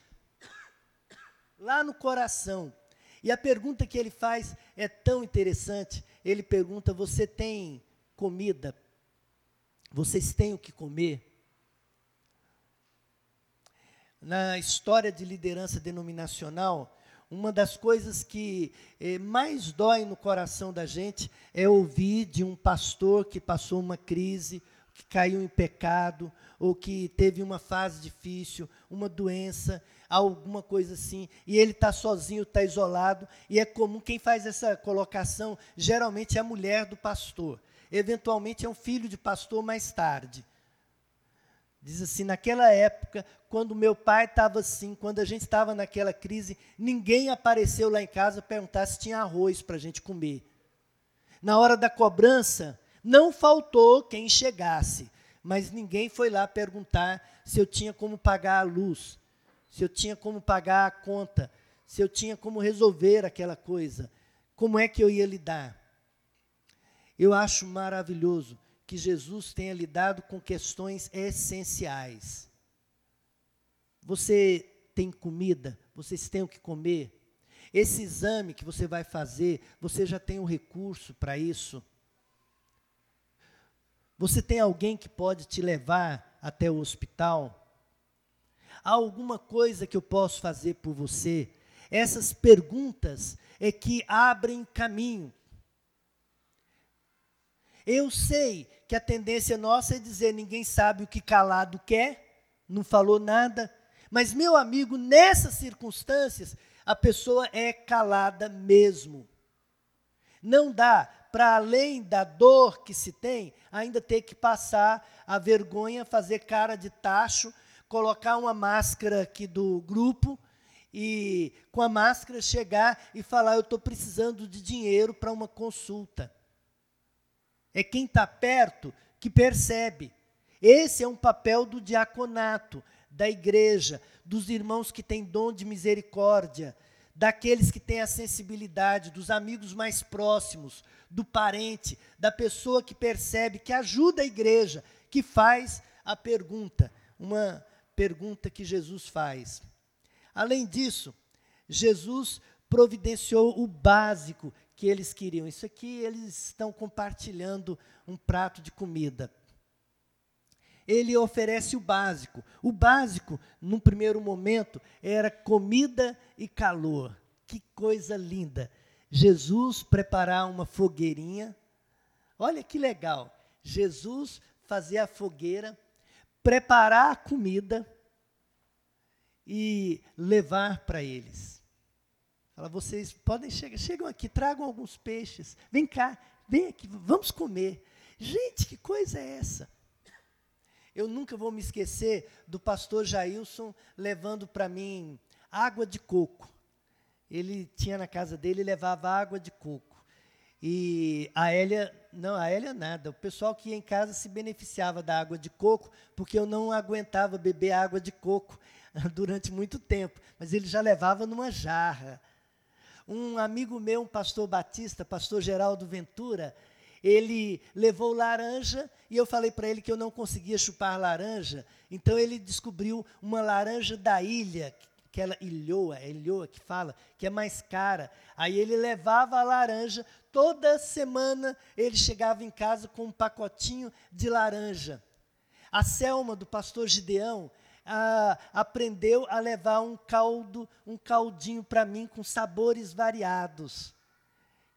lá no coração. E a pergunta que ele faz é tão interessante. Ele pergunta: Você tem comida? Vocês têm o que comer? na história de liderança denominacional, uma das coisas que eh, mais dói no coração da gente é ouvir de um pastor que passou uma crise, que caiu em pecado, ou que teve uma fase difícil, uma doença, alguma coisa assim, e ele está sozinho, está isolado, e é comum, quem faz essa colocação geralmente é a mulher do pastor, eventualmente é um filho de pastor mais tarde. Diz assim: naquela época, quando meu pai estava assim, quando a gente estava naquela crise, ninguém apareceu lá em casa perguntar se tinha arroz para a gente comer. Na hora da cobrança, não faltou quem chegasse, mas ninguém foi lá perguntar se eu tinha como pagar a luz, se eu tinha como pagar a conta, se eu tinha como resolver aquela coisa, como é que eu ia lidar. Eu acho maravilhoso que Jesus tenha lidado com questões essenciais. Você tem comida? Vocês têm o que comer? Esse exame que você vai fazer, você já tem um recurso para isso? Você tem alguém que pode te levar até o hospital? Há alguma coisa que eu posso fazer por você? Essas perguntas é que abrem caminho. Eu sei que a tendência nossa é dizer ninguém sabe o que calado quer, não falou nada. Mas, meu amigo, nessas circunstâncias, a pessoa é calada mesmo. Não dá para além da dor que se tem, ainda ter que passar a vergonha, fazer cara de tacho, colocar uma máscara aqui do grupo e com a máscara chegar e falar: Eu estou precisando de dinheiro para uma consulta. É quem está perto que percebe. Esse é um papel do diaconato, da igreja, dos irmãos que têm dom de misericórdia, daqueles que têm a sensibilidade, dos amigos mais próximos, do parente, da pessoa que percebe, que ajuda a igreja, que faz a pergunta, uma pergunta que Jesus faz. Além disso, Jesus providenciou o básico que eles queriam. Isso aqui eles estão compartilhando um prato de comida. Ele oferece o básico. O básico, num primeiro momento, era comida e calor. Que coisa linda. Jesus preparar uma fogueirinha. Olha que legal. Jesus fazer a fogueira, preparar a comida e levar para eles. Fala, vocês podem chegar, chegam aqui, tragam alguns peixes. Vem cá, vem aqui, vamos comer. Gente, que coisa é essa? Eu nunca vou me esquecer do pastor Jailson levando para mim água de coco. Ele tinha na casa dele, levava água de coco. E a Hélia, não, a Hélia nada. O pessoal que ia em casa se beneficiava da água de coco, porque eu não aguentava beber água de coco [LAUGHS] durante muito tempo. Mas ele já levava numa jarra. Um amigo meu, um pastor batista, pastor Geraldo Ventura, ele levou laranja e eu falei para ele que eu não conseguia chupar laranja. Então ele descobriu uma laranja da ilha, aquela ilhoa, é ilhoa que fala, que é mais cara. Aí ele levava a laranja, toda semana ele chegava em casa com um pacotinho de laranja. A Selma, do pastor Gideão, aprendeu a levar um caldo, um caldinho para mim com sabores variados.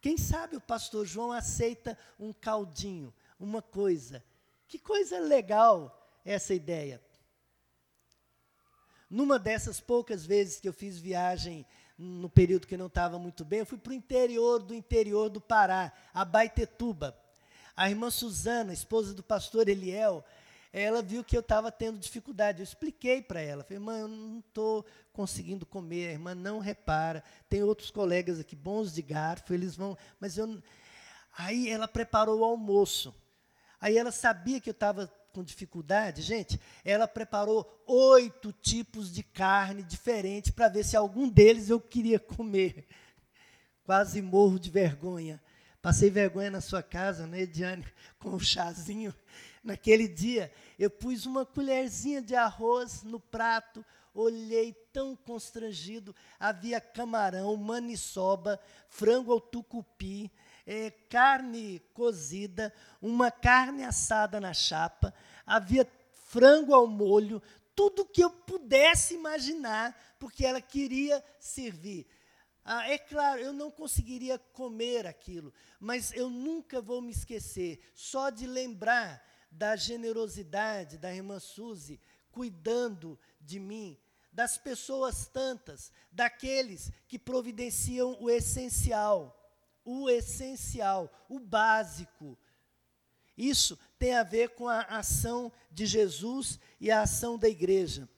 Quem sabe o pastor João aceita um caldinho, uma coisa. Que coisa legal essa ideia. Numa dessas poucas vezes que eu fiz viagem no período que não estava muito bem, eu fui para o interior do interior do Pará, a Baitetuba. A irmã Suzana, esposa do pastor Eliel, ela viu que eu estava tendo dificuldade. Eu expliquei para ela, falei, irmã, eu não estou conseguindo comer, a irmã não repara. Tem outros colegas aqui bons de garfo, eles vão, mas eu. Aí ela preparou o almoço. Aí ela sabia que eu estava com dificuldade, gente, ela preparou oito tipos de carne diferentes para ver se algum deles eu queria comer. [LAUGHS] Quase morro de vergonha. Passei vergonha na sua casa, né, Diane, [LAUGHS] com o chazinho. Naquele dia, eu pus uma colherzinha de arroz no prato, olhei tão constrangido. Havia camarão, maniçoba, frango ao tucupi, é, carne cozida, uma carne assada na chapa, havia frango ao molho, tudo que eu pudesse imaginar, porque ela queria servir. Ah, é claro, eu não conseguiria comer aquilo, mas eu nunca vou me esquecer, só de lembrar da generosidade da irmã Suzy cuidando de mim, das pessoas tantas, daqueles que providenciam o essencial o essencial, o básico. Isso tem a ver com a ação de Jesus e a ação da igreja.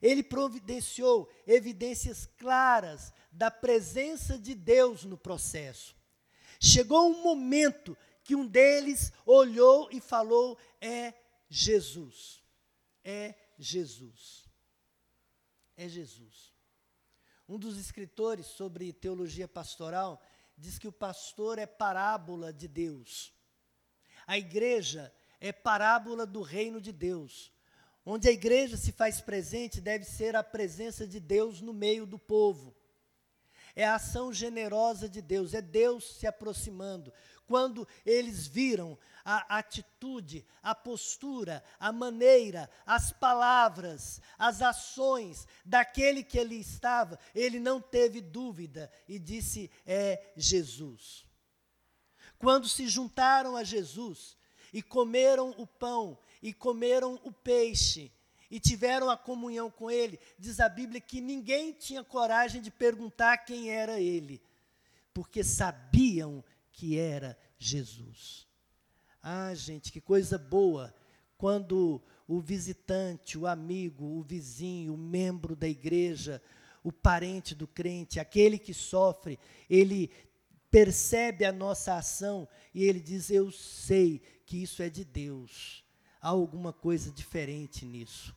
Ele providenciou evidências claras da presença de Deus no processo. Chegou um momento que um deles olhou e falou: É Jesus. É Jesus. É Jesus. Um dos escritores sobre teologia pastoral diz que o pastor é parábola de Deus. A igreja é parábola do reino de Deus. Onde a igreja se faz presente, deve ser a presença de Deus no meio do povo. É a ação generosa de Deus, é Deus se aproximando. Quando eles viram a atitude, a postura, a maneira, as palavras, as ações daquele que ele estava, ele não teve dúvida e disse: É Jesus. Quando se juntaram a Jesus e comeram o pão e comeram o peixe, e tiveram a comunhão com ele, diz a Bíblia que ninguém tinha coragem de perguntar quem era ele, porque sabiam que era Jesus. Ah, gente, que coisa boa quando o visitante, o amigo, o vizinho, o membro da igreja, o parente do crente, aquele que sofre, ele percebe a nossa ação e ele diz: Eu sei que isso é de Deus. Há alguma coisa diferente nisso.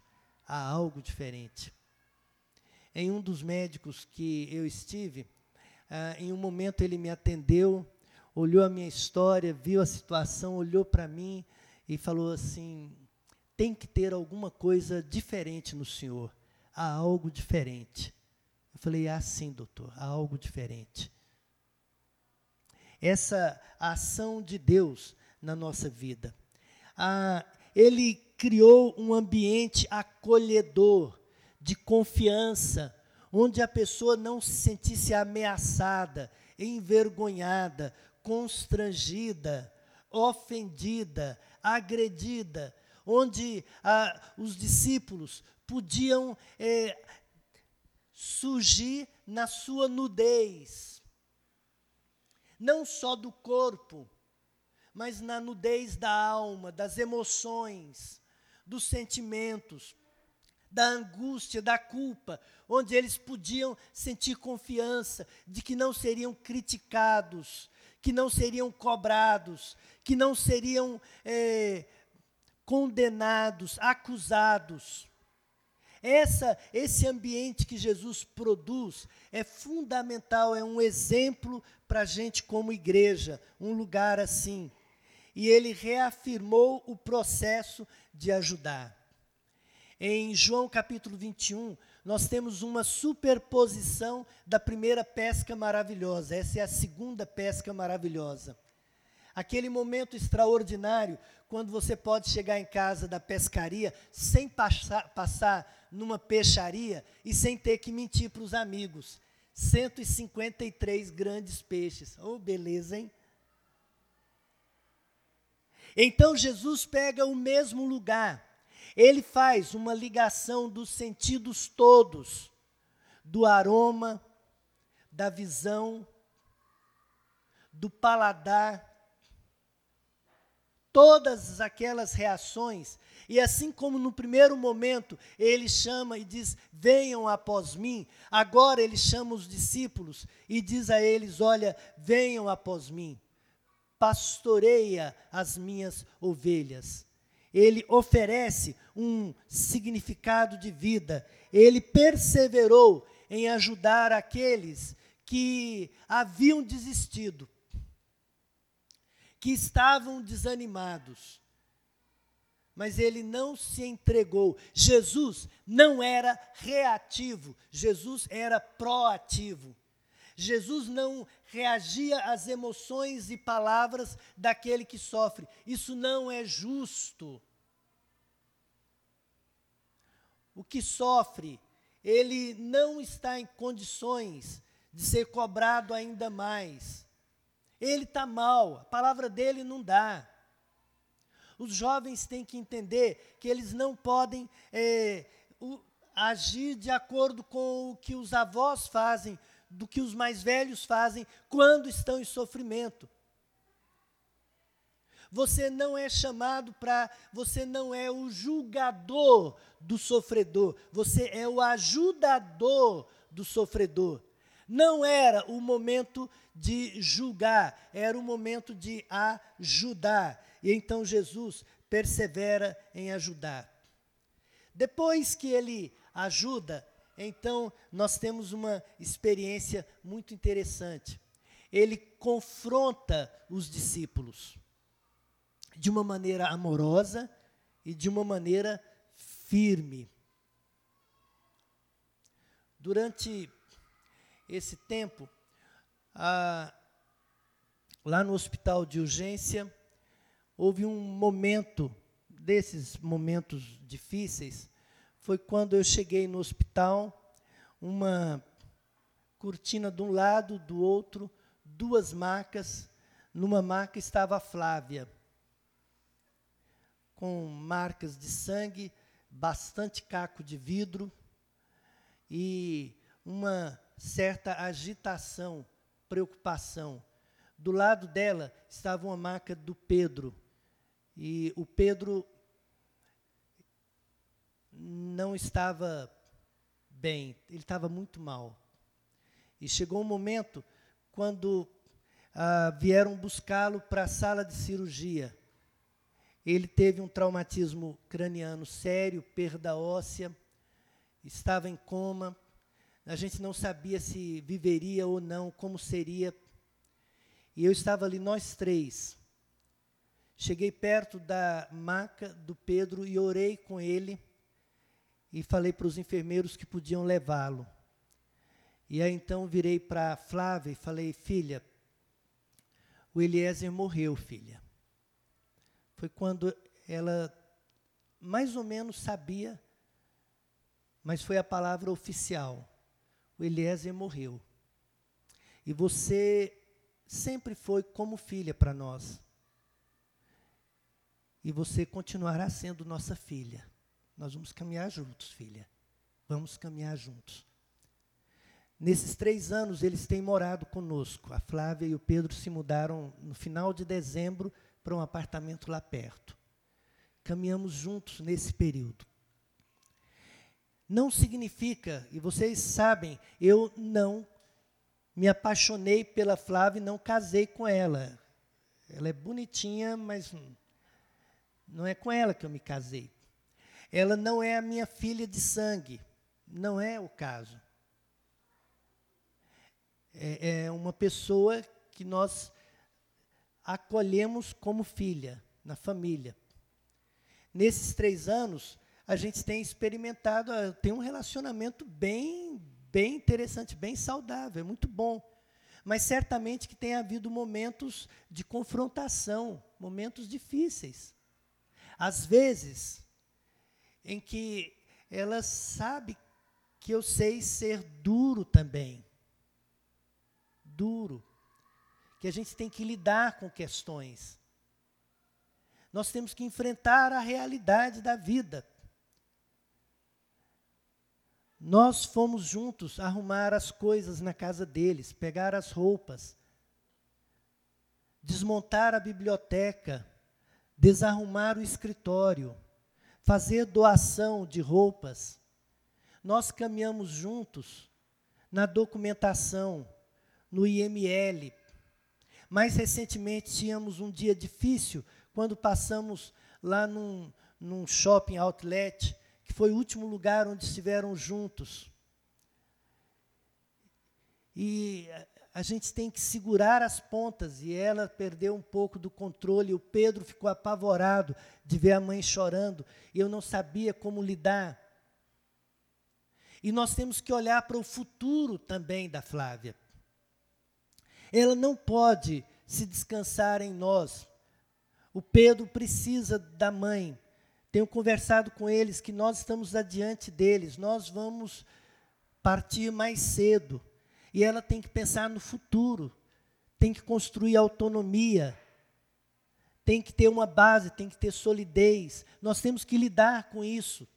Há algo diferente. Em um dos médicos que eu estive, ah, em um momento ele me atendeu olhou a minha história, viu a situação, olhou para mim e falou assim: tem que ter alguma coisa diferente no Senhor. Há algo diferente. Eu falei: ah, sim, doutor, há algo diferente. Essa ação de Deus na nossa vida. Ah, ele criou um ambiente acolhedor, de confiança, onde a pessoa não se sentisse ameaçada, envergonhada, constrangida, ofendida, agredida, onde ah, os discípulos podiam é, surgir na sua nudez, não só do corpo, mas na nudez da alma, das emoções, dos sentimentos, da angústia, da culpa, onde eles podiam sentir confiança de que não seriam criticados, que não seriam cobrados, que não seriam é, condenados, acusados. Essa, esse ambiente que Jesus produz é fundamental, é um exemplo para a gente como igreja, um lugar assim. E ele reafirmou o processo de ajudar. Em João capítulo 21, nós temos uma superposição da primeira pesca maravilhosa. Essa é a segunda pesca maravilhosa. Aquele momento extraordinário, quando você pode chegar em casa da pescaria sem passar, passar numa peixaria e sem ter que mentir para os amigos. 153 grandes peixes. Oh, beleza, hein? Então Jesus pega o mesmo lugar. Ele faz uma ligação dos sentidos todos, do aroma, da visão, do paladar, todas aquelas reações. E assim como no primeiro momento ele chama e diz: Venham após mim, agora ele chama os discípulos e diz a eles: Olha, venham após mim, pastoreia as minhas ovelhas. Ele oferece um significado de vida. Ele perseverou em ajudar aqueles que haviam desistido que estavam desanimados. Mas ele não se entregou. Jesus não era reativo, Jesus era proativo. Jesus não reagia às emoções e palavras daquele que sofre. Isso não é justo. O que sofre, ele não está em condições de ser cobrado ainda mais. Ele está mal, a palavra dele não dá. Os jovens têm que entender que eles não podem é, o, agir de acordo com o que os avós fazem, do que os mais velhos fazem quando estão em sofrimento. Você não é chamado para, você não é o julgador do sofredor, você é o ajudador do sofredor. Não era o momento de julgar, era o momento de ajudar. E então Jesus persevera em ajudar. Depois que ele ajuda, então nós temos uma experiência muito interessante. Ele confronta os discípulos de uma maneira amorosa e de uma maneira firme. Durante esse tempo, ah, lá no hospital de urgência, houve um momento, desses momentos difíceis, foi quando eu cheguei no hospital, uma cortina de um lado, do outro, duas macas. Numa maca estava a Flávia, com marcas de sangue, bastante caco de vidro e uma certa agitação preocupação. Do lado dela estava uma maca do Pedro. E o Pedro não estava bem, ele estava muito mal. E chegou um momento quando ah, vieram buscá-lo para a sala de cirurgia. Ele teve um traumatismo craniano sério, perda óssea, estava em coma, a gente não sabia se viveria ou não, como seria. E eu estava ali, nós três. Cheguei perto da maca do Pedro e orei com ele e falei para os enfermeiros que podiam levá-lo. E aí então virei para Flávia e falei: Filha, o Eliezer morreu, filha. Foi quando ela mais ou menos sabia, mas foi a palavra oficial o Eliezer morreu. E você sempre foi como filha para nós. E você continuará sendo nossa filha. Nós vamos caminhar juntos, filha. Vamos caminhar juntos. Nesses três anos, eles têm morado conosco. A Flávia e o Pedro se mudaram no final de dezembro para um apartamento lá perto. Caminhamos juntos nesse período não significa, e vocês sabem, eu não me apaixonei pela Flávia e não casei com ela. Ela é bonitinha, mas não é com ela que eu me casei. Ela não é a minha filha de sangue. Não é o caso. É, é uma pessoa que nós acolhemos como filha, na família. Nesses três anos, a gente tem experimentado, ah, tem um relacionamento bem, bem interessante, bem saudável, é muito bom. Mas certamente que tem havido momentos de confrontação, momentos difíceis. Às vezes, em que ela sabe que eu sei ser duro também. Duro. Que a gente tem que lidar com questões. Nós temos que enfrentar a realidade da vida. Nós fomos juntos arrumar as coisas na casa deles, pegar as roupas, desmontar a biblioteca, desarrumar o escritório, fazer doação de roupas. Nós caminhamos juntos na documentação, no IML. Mais recentemente tínhamos um dia difícil quando passamos lá num, num shopping outlet que foi o último lugar onde estiveram juntos. E a gente tem que segurar as pontas, e ela perdeu um pouco do controle. O Pedro ficou apavorado de ver a mãe chorando, e eu não sabia como lidar. E nós temos que olhar para o futuro também da Flávia. Ela não pode se descansar em nós. O Pedro precisa da mãe, tenho conversado com eles que nós estamos adiante deles, nós vamos partir mais cedo. E ela tem que pensar no futuro, tem que construir autonomia, tem que ter uma base, tem que ter solidez. Nós temos que lidar com isso.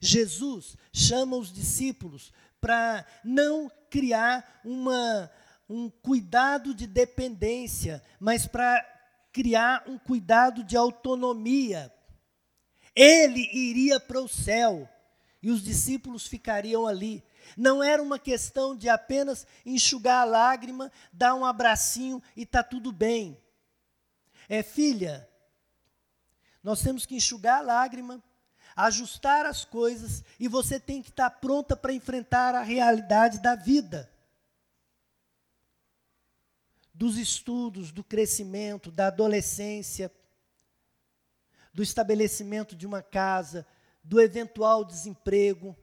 Jesus chama os discípulos para não criar uma, um cuidado de dependência, mas para criar um cuidado de autonomia. Ele iria para o céu e os discípulos ficariam ali. Não era uma questão de apenas enxugar a lágrima, dar um abracinho e está tudo bem. É, filha, nós temos que enxugar a lágrima, ajustar as coisas e você tem que estar tá pronta para enfrentar a realidade da vida dos estudos, do crescimento, da adolescência, do estabelecimento de uma casa, do eventual desemprego,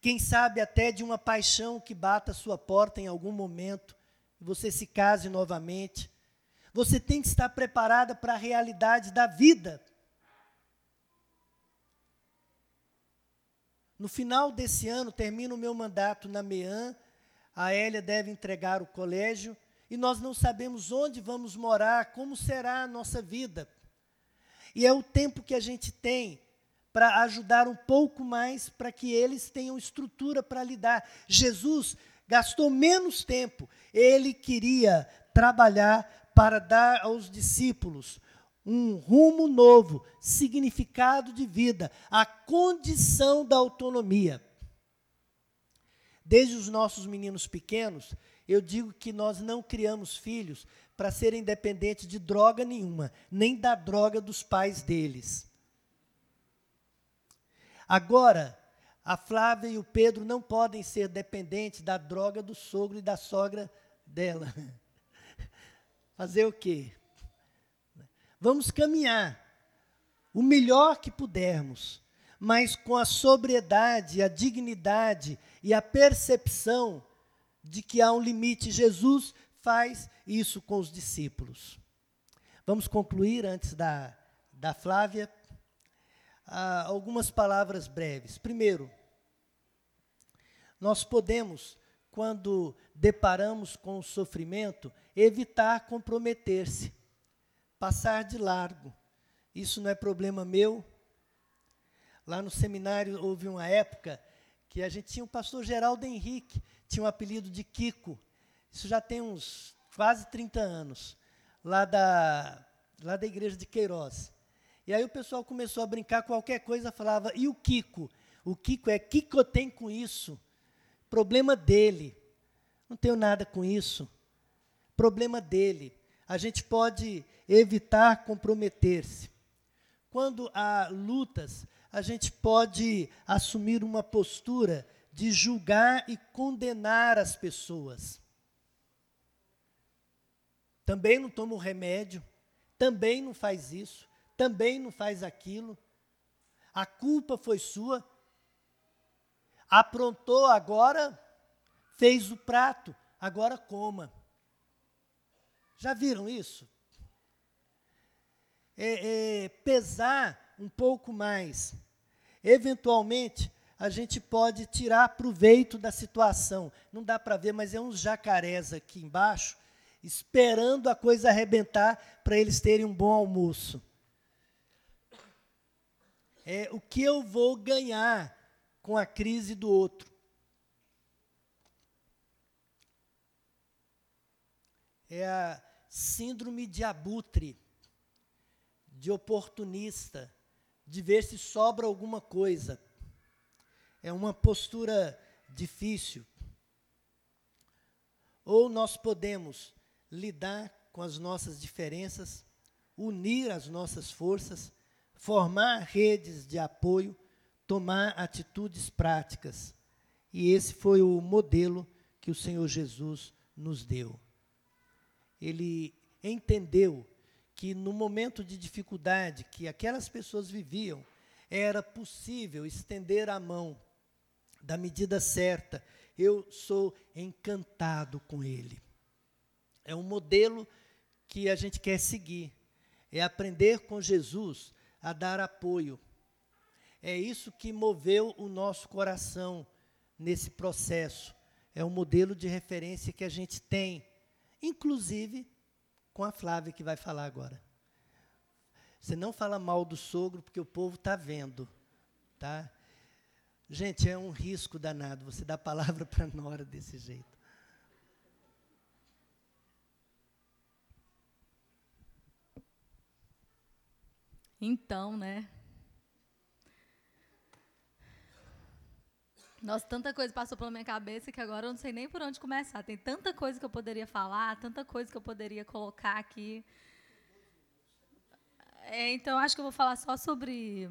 quem sabe até de uma paixão que bata a sua porta em algum momento você se case novamente. Você tem que estar preparada para a realidade da vida. No final desse ano, termino o meu mandato na MEAN, a Hélia deve entregar o colégio e nós não sabemos onde vamos morar, como será a nossa vida. E é o tempo que a gente tem para ajudar um pouco mais para que eles tenham estrutura para lidar. Jesus gastou menos tempo, ele queria trabalhar para dar aos discípulos um rumo novo, significado de vida, a condição da autonomia. Desde os nossos meninos pequenos, eu digo que nós não criamos filhos para serem dependentes de droga nenhuma, nem da droga dos pais deles. Agora, a Flávia e o Pedro não podem ser dependentes da droga do sogro e da sogra dela. [LAUGHS] Fazer o quê? Vamos caminhar o melhor que pudermos, mas com a sobriedade, a dignidade e a percepção de que há um limite. Jesus faz isso com os discípulos. Vamos concluir antes da, da Flávia. Ah, algumas palavras breves. Primeiro, nós podemos, quando deparamos com o sofrimento, evitar comprometer-se, passar de largo. Isso não é problema meu. Lá no seminário houve uma época que a gente tinha o pastor Geraldo Henrique, tinha o um apelido de Kiko. Isso já tem uns quase 30 anos, lá da, lá da igreja de Queiroz. E aí o pessoal começou a brincar, qualquer coisa falava, e o Kiko? O Kiko é, que que eu tenho com isso? Problema dele. Não tenho nada com isso. Problema dele. A gente pode evitar comprometer-se. Quando há lutas, a gente pode assumir uma postura de julgar e condenar as pessoas. Também não toma o remédio, também não faz isso, também não faz aquilo. A culpa foi sua. Aprontou agora, fez o prato, agora coma. Já viram isso? É, é, pesar um pouco mais. Eventualmente, a gente pode tirar proveito da situação. Não dá para ver, mas é uns jacarés aqui embaixo, esperando a coisa arrebentar para eles terem um bom almoço. É o que eu vou ganhar com a crise do outro. É a síndrome de abutre, de oportunista, de ver se sobra alguma coisa é uma postura difícil. Ou nós podemos lidar com as nossas diferenças, unir as nossas forças, formar redes de apoio, tomar atitudes práticas. E esse foi o modelo que o Senhor Jesus nos deu. Ele entendeu que no momento de dificuldade que aquelas pessoas viviam, era possível estender a mão da medida certa. Eu sou encantado com ele. É um modelo que a gente quer seguir. É aprender com Jesus a dar apoio. É isso que moveu o nosso coração nesse processo. É um modelo de referência que a gente tem, inclusive com a Flávia que vai falar agora. Você não fala mal do sogro porque o povo está vendo, tá? Gente, é um risco danado você dar palavra [LAUGHS] para nora desse jeito. Então, né? Nossa, tanta coisa passou pela minha cabeça que agora eu não sei nem por onde começar. Tem tanta coisa que eu poderia falar, tanta coisa que eu poderia colocar aqui. É, então, acho que eu vou falar só sobre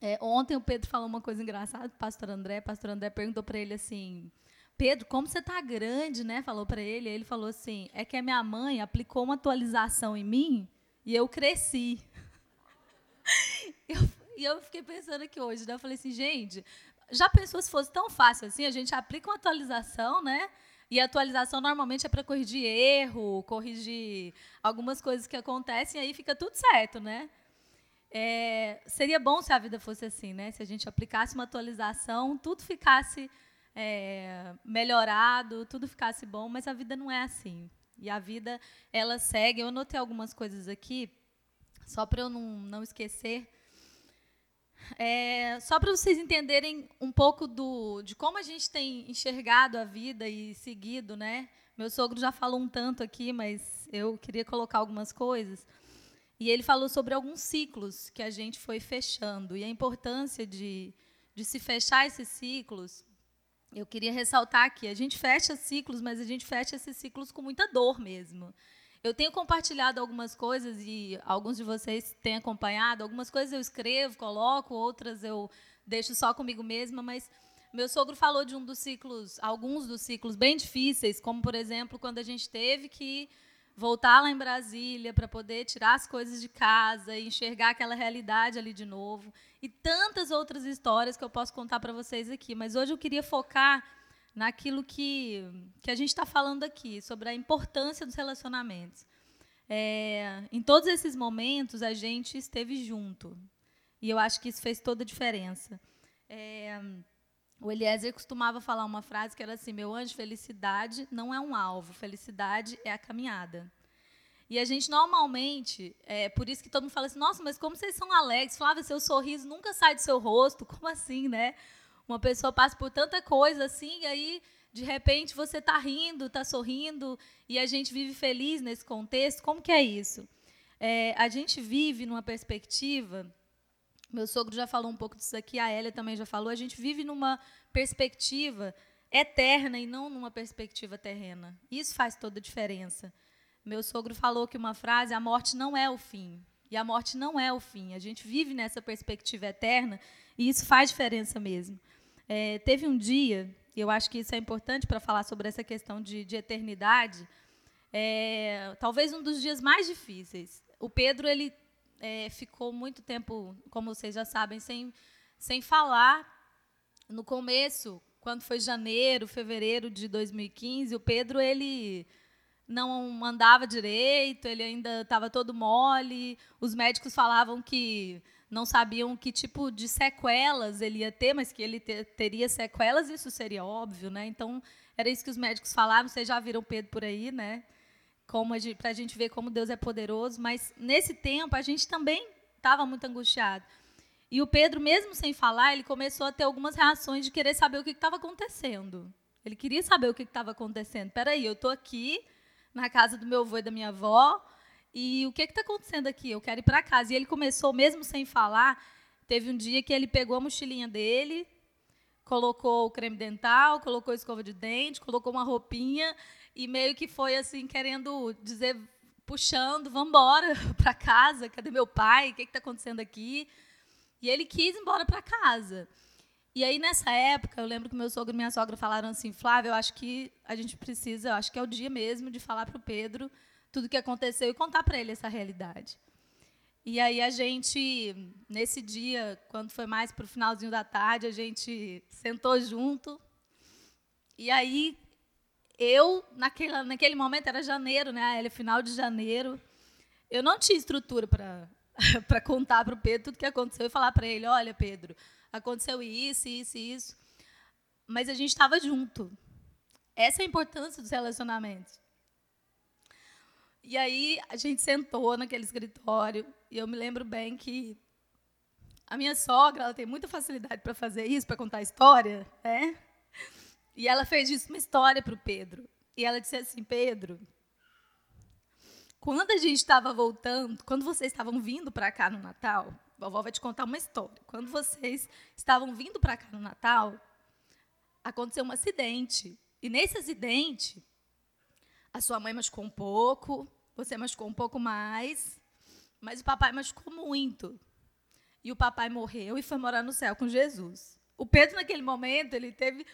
é, ontem o Pedro falou uma coisa engraçada, o pastor André. O pastor André perguntou para ele assim: Pedro, como você está grande, né? Falou para ele. Ele falou assim: é que a minha mãe aplicou uma atualização em mim e eu cresci. [LAUGHS] eu, e eu fiquei pensando aqui hoje, né? Eu falei assim, gente, já pensou se fosse tão fácil assim? A gente aplica uma atualização, né? E a atualização normalmente é para corrigir erro, corrigir algumas coisas que acontecem, aí fica tudo certo, né? É, seria bom se a vida fosse assim, né? Se a gente aplicasse uma atualização, tudo ficasse é, melhorado, tudo ficasse bom, mas a vida não é assim. E a vida, ela segue. Eu anotei algumas coisas aqui, só para eu não, não esquecer. É, só para vocês entenderem um pouco do, de como a gente tem enxergado a vida e seguido, né? Meu sogro já falou um tanto aqui, mas eu queria colocar algumas coisas. E ele falou sobre alguns ciclos que a gente foi fechando e a importância de, de se fechar esses ciclos. Eu queria ressaltar aqui: a gente fecha ciclos, mas a gente fecha esses ciclos com muita dor mesmo. Eu tenho compartilhado algumas coisas e alguns de vocês têm acompanhado. Algumas coisas eu escrevo, coloco, outras eu deixo só comigo mesma, mas meu sogro falou de um dos ciclos, alguns dos ciclos bem difíceis, como por exemplo, quando a gente teve que voltar lá em Brasília para poder tirar as coisas de casa e enxergar aquela realidade ali de novo. E tantas outras histórias que eu posso contar para vocês aqui. Mas hoje eu queria focar naquilo que, que a gente está falando aqui, sobre a importância dos relacionamentos. É, em todos esses momentos, a gente esteve junto. E eu acho que isso fez toda a diferença. É, o Eliezer costumava falar uma frase que era assim: Meu anjo, felicidade não é um alvo, felicidade é a caminhada. E a gente normalmente, é por isso que todo mundo fala assim: Nossa, mas como vocês são alegres? Flávia, seu sorriso nunca sai do seu rosto. Como assim, né? Uma pessoa passa por tanta coisa assim, e aí, de repente, você está rindo, está sorrindo, e a gente vive feliz nesse contexto. Como que é isso? É, a gente vive numa perspectiva meu sogro já falou um pouco disso aqui, a Elia também já falou. A gente vive numa perspectiva eterna e não numa perspectiva terrena. Isso faz toda a diferença. Meu sogro falou que uma frase: a morte não é o fim. E a morte não é o fim. A gente vive nessa perspectiva eterna e isso faz diferença mesmo. É, teve um dia, e eu acho que isso é importante para falar sobre essa questão de, de eternidade, é, talvez um dos dias mais difíceis. O Pedro ele é, ficou muito tempo, como vocês já sabem, sem, sem falar. No começo, quando foi janeiro, fevereiro de 2015, o Pedro ele não andava direito, ele ainda estava todo mole. Os médicos falavam que não sabiam que tipo de sequelas ele ia ter, mas que ele ter, teria sequelas, isso seria óbvio, né? Então, era isso que os médicos falavam. Vocês já viram Pedro por aí, né? Como para a gente ver como Deus é poderoso. Mas nesse tempo a gente também estava muito angustiado. E o Pedro, mesmo sem falar, ele começou a ter algumas reações de querer saber o que estava acontecendo. Ele queria saber o que estava acontecendo. Peraí, eu estou aqui na casa do meu avô e da minha avó, e o que está acontecendo aqui? Eu quero ir para casa. E ele começou, mesmo sem falar, teve um dia que ele pegou a mochilinha dele, colocou o creme dental, colocou a escova de dente, colocou uma roupinha, e meio que foi assim, querendo dizer, puxando, vamos embora [LAUGHS] para casa, cadê meu pai? O que está acontecendo aqui? E ele quis ir embora para casa. E aí, nessa época, eu lembro que meu sogro e minha sogra falaram assim, Flávio, eu acho que a gente precisa, eu acho que é o dia mesmo de falar para o Pedro tudo que aconteceu e contar para ele essa realidade. E aí a gente, nesse dia, quando foi mais para o finalzinho da tarde, a gente sentou junto. E aí eu, naquele, naquele momento, era janeiro, né? Era final de janeiro. Eu não tinha estrutura para [LAUGHS] para contar para o Pedro tudo que aconteceu e falar para ele: olha, Pedro, aconteceu isso, isso isso. Mas a gente estava junto. Essa é a importância dos relacionamentos. E aí a gente sentou naquele escritório e eu me lembro bem que a minha sogra ela tem muita facilidade para fazer isso, para contar história, né? E ela fez isso uma história para o Pedro. E ela disse assim, Pedro, quando a gente estava voltando, quando vocês estavam vindo para cá no Natal, a vovó vai te contar uma história. Quando vocês estavam vindo para cá no Natal, aconteceu um acidente. E nesse acidente, a sua mãe machucou um pouco, você machucou um pouco mais, mas o papai machucou muito. E o papai morreu e foi morar no céu com Jesus. O Pedro, naquele momento, ele teve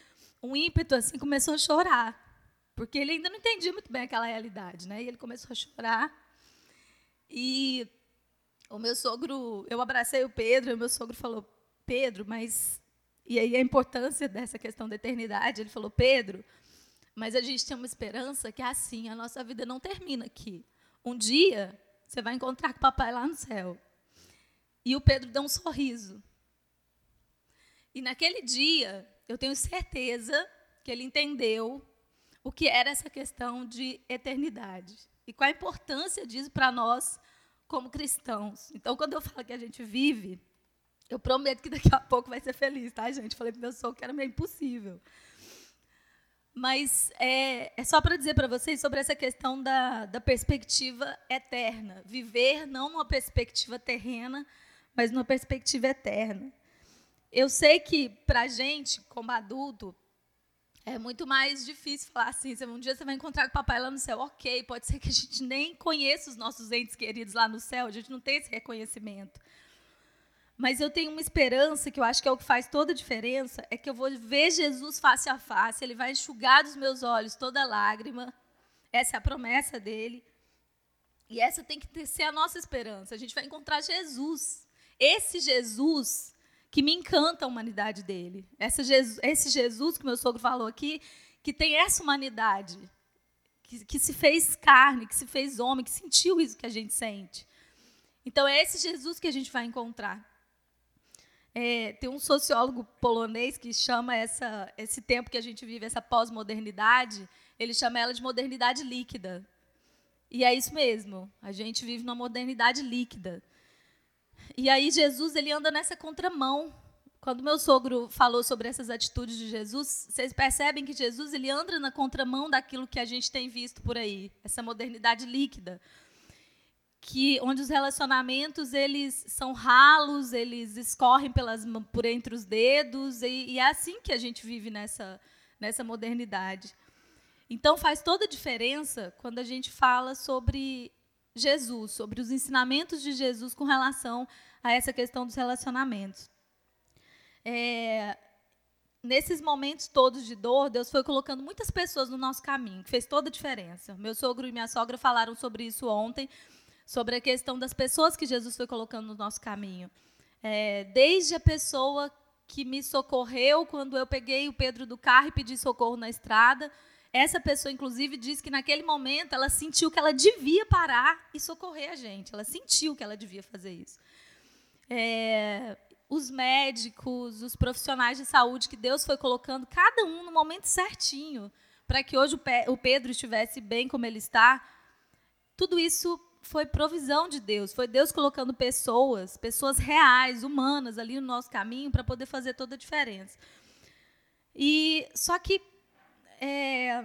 um ímpeto assim, começou a chorar. Porque ele ainda não entendia muito bem aquela realidade, né? E ele começou a chorar. E o meu sogro, eu abracei o Pedro, e o meu sogro falou: "Pedro, mas e aí a importância dessa questão da eternidade, ele falou: "Pedro, mas a gente tem uma esperança que é assim, a nossa vida não termina aqui. Um dia você vai encontrar com o papai lá no céu." E o Pedro deu um sorriso. E naquele dia, eu tenho certeza que ele entendeu o que era essa questão de eternidade e qual a importância disso para nós como cristãos. Então, quando eu falo que a gente vive, eu prometo que daqui a pouco vai ser feliz, tá, gente? Falei para meu sogro que era meio impossível. Mas é, é só para dizer para vocês sobre essa questão da, da perspectiva eterna. Viver não numa perspectiva terrena, mas numa perspectiva eterna. Eu sei que, para a gente, como adulto, é muito mais difícil falar assim, um dia você vai encontrar com o papai lá no céu. Ok, pode ser que a gente nem conheça os nossos entes queridos lá no céu, a gente não tem esse reconhecimento. Mas eu tenho uma esperança, que eu acho que é o que faz toda a diferença, é que eu vou ver Jesus face a face, ele vai enxugar dos meus olhos toda lágrima. Essa é a promessa dele. E essa tem que ser a nossa esperança. A gente vai encontrar Jesus. Esse Jesus que me encanta a humanidade dele. Jesus, esse Jesus que meu sogro falou aqui, que tem essa humanidade, que, que se fez carne, que se fez homem, que sentiu isso que a gente sente. Então é esse Jesus que a gente vai encontrar. É, tem um sociólogo polonês que chama essa, esse tempo que a gente vive, essa pós-modernidade, ele chama ela de modernidade líquida. E é isso mesmo, a gente vive numa modernidade líquida. E aí Jesus ele anda nessa contramão. Quando meu sogro falou sobre essas atitudes de Jesus, vocês percebem que Jesus ele anda na contramão daquilo que a gente tem visto por aí, essa modernidade líquida, que onde os relacionamentos eles são ralos, eles escorrem pelas por entre os dedos e, e é assim que a gente vive nessa nessa modernidade. Então faz toda a diferença quando a gente fala sobre Jesus, sobre os ensinamentos de Jesus com relação a essa questão dos relacionamentos. É, nesses momentos todos de dor, Deus foi colocando muitas pessoas no nosso caminho, que fez toda a diferença. Meu sogro e minha sogra falaram sobre isso ontem, sobre a questão das pessoas que Jesus foi colocando no nosso caminho. É, desde a pessoa que me socorreu quando eu peguei o Pedro do carro e pedi socorro na estrada. Essa pessoa, inclusive, disse que naquele momento ela sentiu que ela devia parar e socorrer a gente. Ela sentiu que ela devia fazer isso. É, os médicos, os profissionais de saúde que Deus foi colocando, cada um no momento certinho, para que hoje o Pedro estivesse bem como ele está. Tudo isso foi provisão de Deus, foi Deus colocando pessoas, pessoas reais, humanas ali no nosso caminho para poder fazer toda a diferença. E só que é,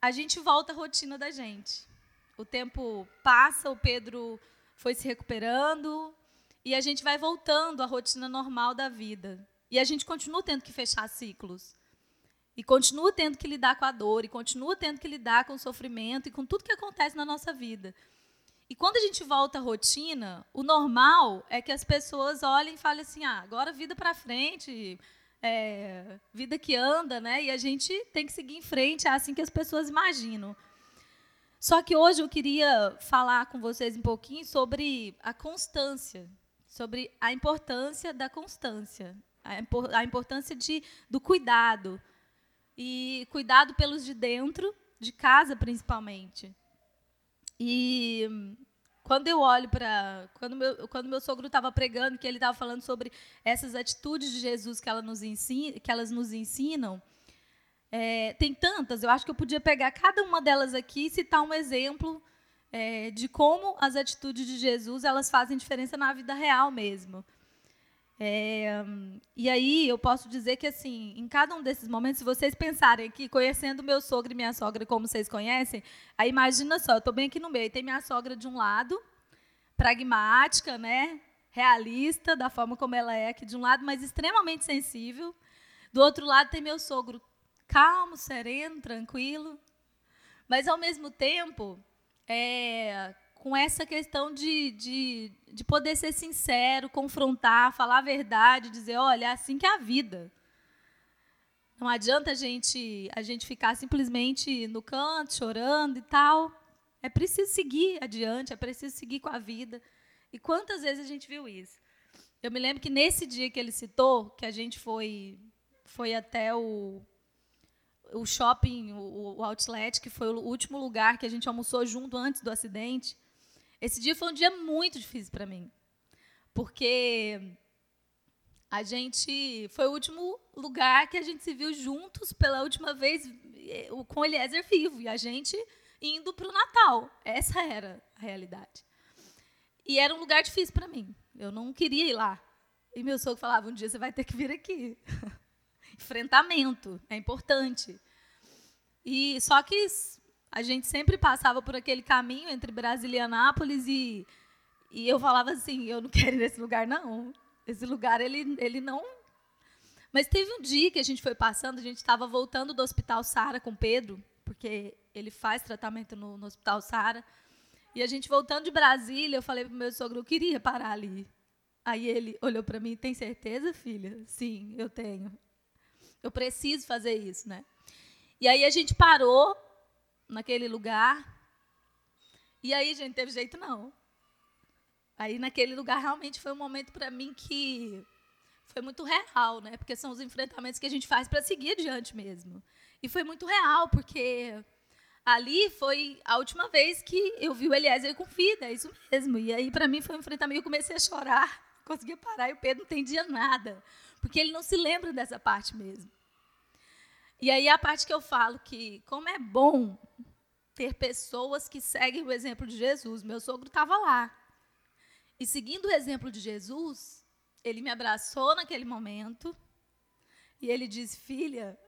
a gente volta à rotina da gente. O tempo passa, o Pedro foi se recuperando e a gente vai voltando à rotina normal da vida. E a gente continua tendo que fechar ciclos. E continua tendo que lidar com a dor, e continua tendo que lidar com o sofrimento e com tudo que acontece na nossa vida. E quando a gente volta à rotina, o normal é que as pessoas olhem e falem assim: ah, agora vida para frente, é, vida que anda, né? E a gente tem que seguir em frente, é assim que as pessoas imaginam. Só que hoje eu queria falar com vocês um pouquinho sobre a constância, sobre a importância da constância, a importância de, do cuidado. E cuidado pelos de dentro, de casa principalmente. E quando eu olho para quando meu quando meu sogro estava pregando que ele estava falando sobre essas atitudes de Jesus que ela nos ensina, que elas nos ensinam é, tem tantas eu acho que eu podia pegar cada uma delas aqui e citar um exemplo é, de como as atitudes de Jesus elas fazem diferença na vida real mesmo é, e aí eu posso dizer que assim, em cada um desses momentos, se vocês pensarem que conhecendo meu sogro e minha sogra como vocês conhecem, aí imagina só, eu estou bem aqui no meio, tem minha sogra de um lado, pragmática, né, realista da forma como ela é aqui de um lado, mas extremamente sensível. Do outro lado tem meu sogro calmo, sereno, tranquilo, mas ao mesmo tempo é, com essa questão de, de, de poder ser sincero, confrontar, falar a verdade, dizer, olha, é assim que é a vida. Não adianta a gente, a gente ficar simplesmente no canto, chorando e tal. É preciso seguir adiante, é preciso seguir com a vida. E quantas vezes a gente viu isso? Eu me lembro que nesse dia que ele citou, que a gente foi, foi até o, o shopping, o, o outlet, que foi o último lugar que a gente almoçou junto antes do acidente. Esse dia foi um dia muito difícil para mim, porque a gente foi o último lugar que a gente se viu juntos pela última vez com Eliezer vivo e a gente indo para o Natal. Essa era a realidade. E era um lugar difícil para mim. Eu não queria ir lá. E meu sogro falava: um dia você vai ter que vir aqui. [LAUGHS] Enfrentamento é importante. E só que a gente sempre passava por aquele caminho entre Brasília e e, eu falava assim, eu não quero ir nesse lugar, não. Esse lugar, ele, ele não... Mas teve um dia que a gente foi passando, a gente estava voltando do Hospital Sara com Pedro, porque ele faz tratamento no, no Hospital Sara, e a gente voltando de Brasília, eu falei para meu sogro, eu queria parar ali. Aí ele olhou para mim, tem certeza, filha? Sim, eu tenho. Eu preciso fazer isso, né? E aí a gente parou naquele lugar. E aí, gente, teve jeito não. Aí naquele lugar realmente foi um momento para mim que foi muito real, né? Porque são os enfrentamentos que a gente faz para seguir adiante mesmo. E foi muito real, porque ali foi a última vez que eu vi o Eliezer com vida, é isso mesmo. E aí para mim foi um enfrentamento, eu comecei a chorar, [LAUGHS] conseguia parar e o Pedro não entendia nada, porque ele não se lembra dessa parte mesmo. E aí a parte que eu falo que como é bom ter pessoas que seguem o exemplo de Jesus. Meu sogro estava lá. E seguindo o exemplo de Jesus, ele me abraçou naquele momento e ele disse: Filha,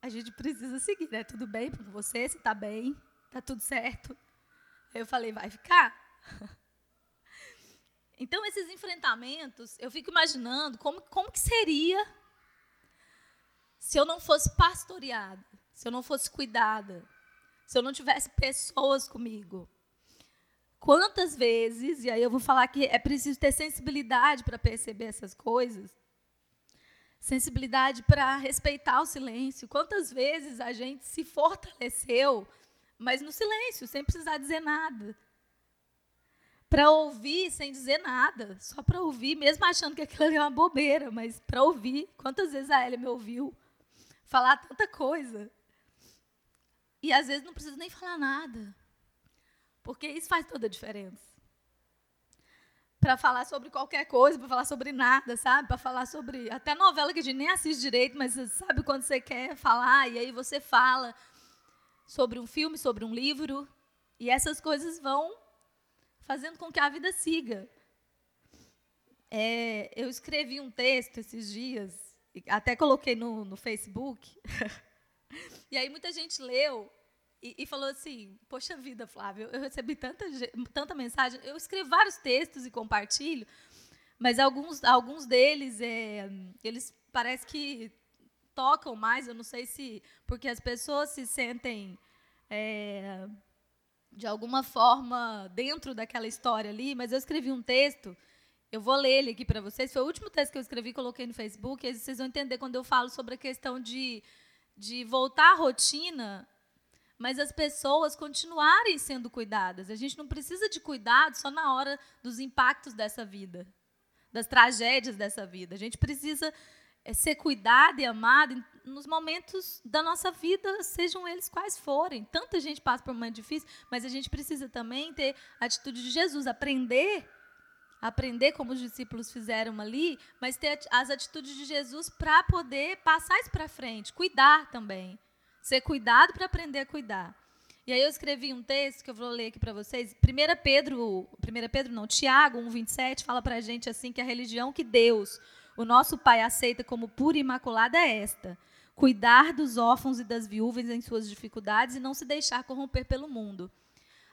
a gente precisa seguir, né? Tudo bem com você? Você está bem? Está tudo certo? Eu falei: Vai ficar? [LAUGHS] Então, esses enfrentamentos, eu fico imaginando como, como que seria se eu não fosse pastoreada se eu não fosse cuidada, se eu não tivesse pessoas comigo. Quantas vezes, e aí eu vou falar que é preciso ter sensibilidade para perceber essas coisas, sensibilidade para respeitar o silêncio. Quantas vezes a gente se fortaleceu, mas no silêncio, sem precisar dizer nada. Para ouvir sem dizer nada, só para ouvir, mesmo achando que aquilo ali é uma bobeira, mas para ouvir. Quantas vezes a Elia me ouviu falar tanta coisa? E às vezes não precisa nem falar nada, porque isso faz toda a diferença para falar sobre qualquer coisa, para falar sobre nada, sabe? Para falar sobre até novela que a gente nem assiste direito, mas sabe quando você quer falar e aí você fala sobre um filme, sobre um livro, e essas coisas vão fazendo com que a vida siga. É, eu escrevi um texto esses dias, até coloquei no, no Facebook, [LAUGHS] e aí muita gente leu e, e, falou assim: Poxa vida, Flávio, eu recebi tanta, tanta mensagem. Eu escrevo vários textos e compartilho, mas alguns, alguns deles, é, eles parece que tocam mais. Eu não sei se. Porque as pessoas se sentem. É, de alguma forma dentro daquela história ali, mas eu escrevi um texto, eu vou ler ele aqui para vocês. Foi o último texto que eu escrevi, coloquei no Facebook, e vocês vão entender quando eu falo sobre a questão de, de voltar à rotina mas as pessoas continuarem sendo cuidadas. A gente não precisa de cuidado só na hora dos impactos dessa vida, das tragédias dessa vida. A gente precisa eh, ser cuidado e amado nos momentos da nossa vida, sejam eles quais forem. Tanta gente passa por um momento difícil, mas a gente precisa também ter a atitude de Jesus, aprender aprender como os discípulos fizeram ali, mas ter as atitudes de Jesus para poder passar isso para frente, cuidar também. Ser cuidado para aprender a cuidar. E aí eu escrevi um texto que eu vou ler aqui para vocês. 1 Pedro, 1 Pedro não, Tiago 1:27 fala para a gente assim que a religião que Deus, o nosso Pai aceita como pura e imaculada é esta: cuidar dos órfãos e das viúvas em suas dificuldades e não se deixar corromper pelo mundo.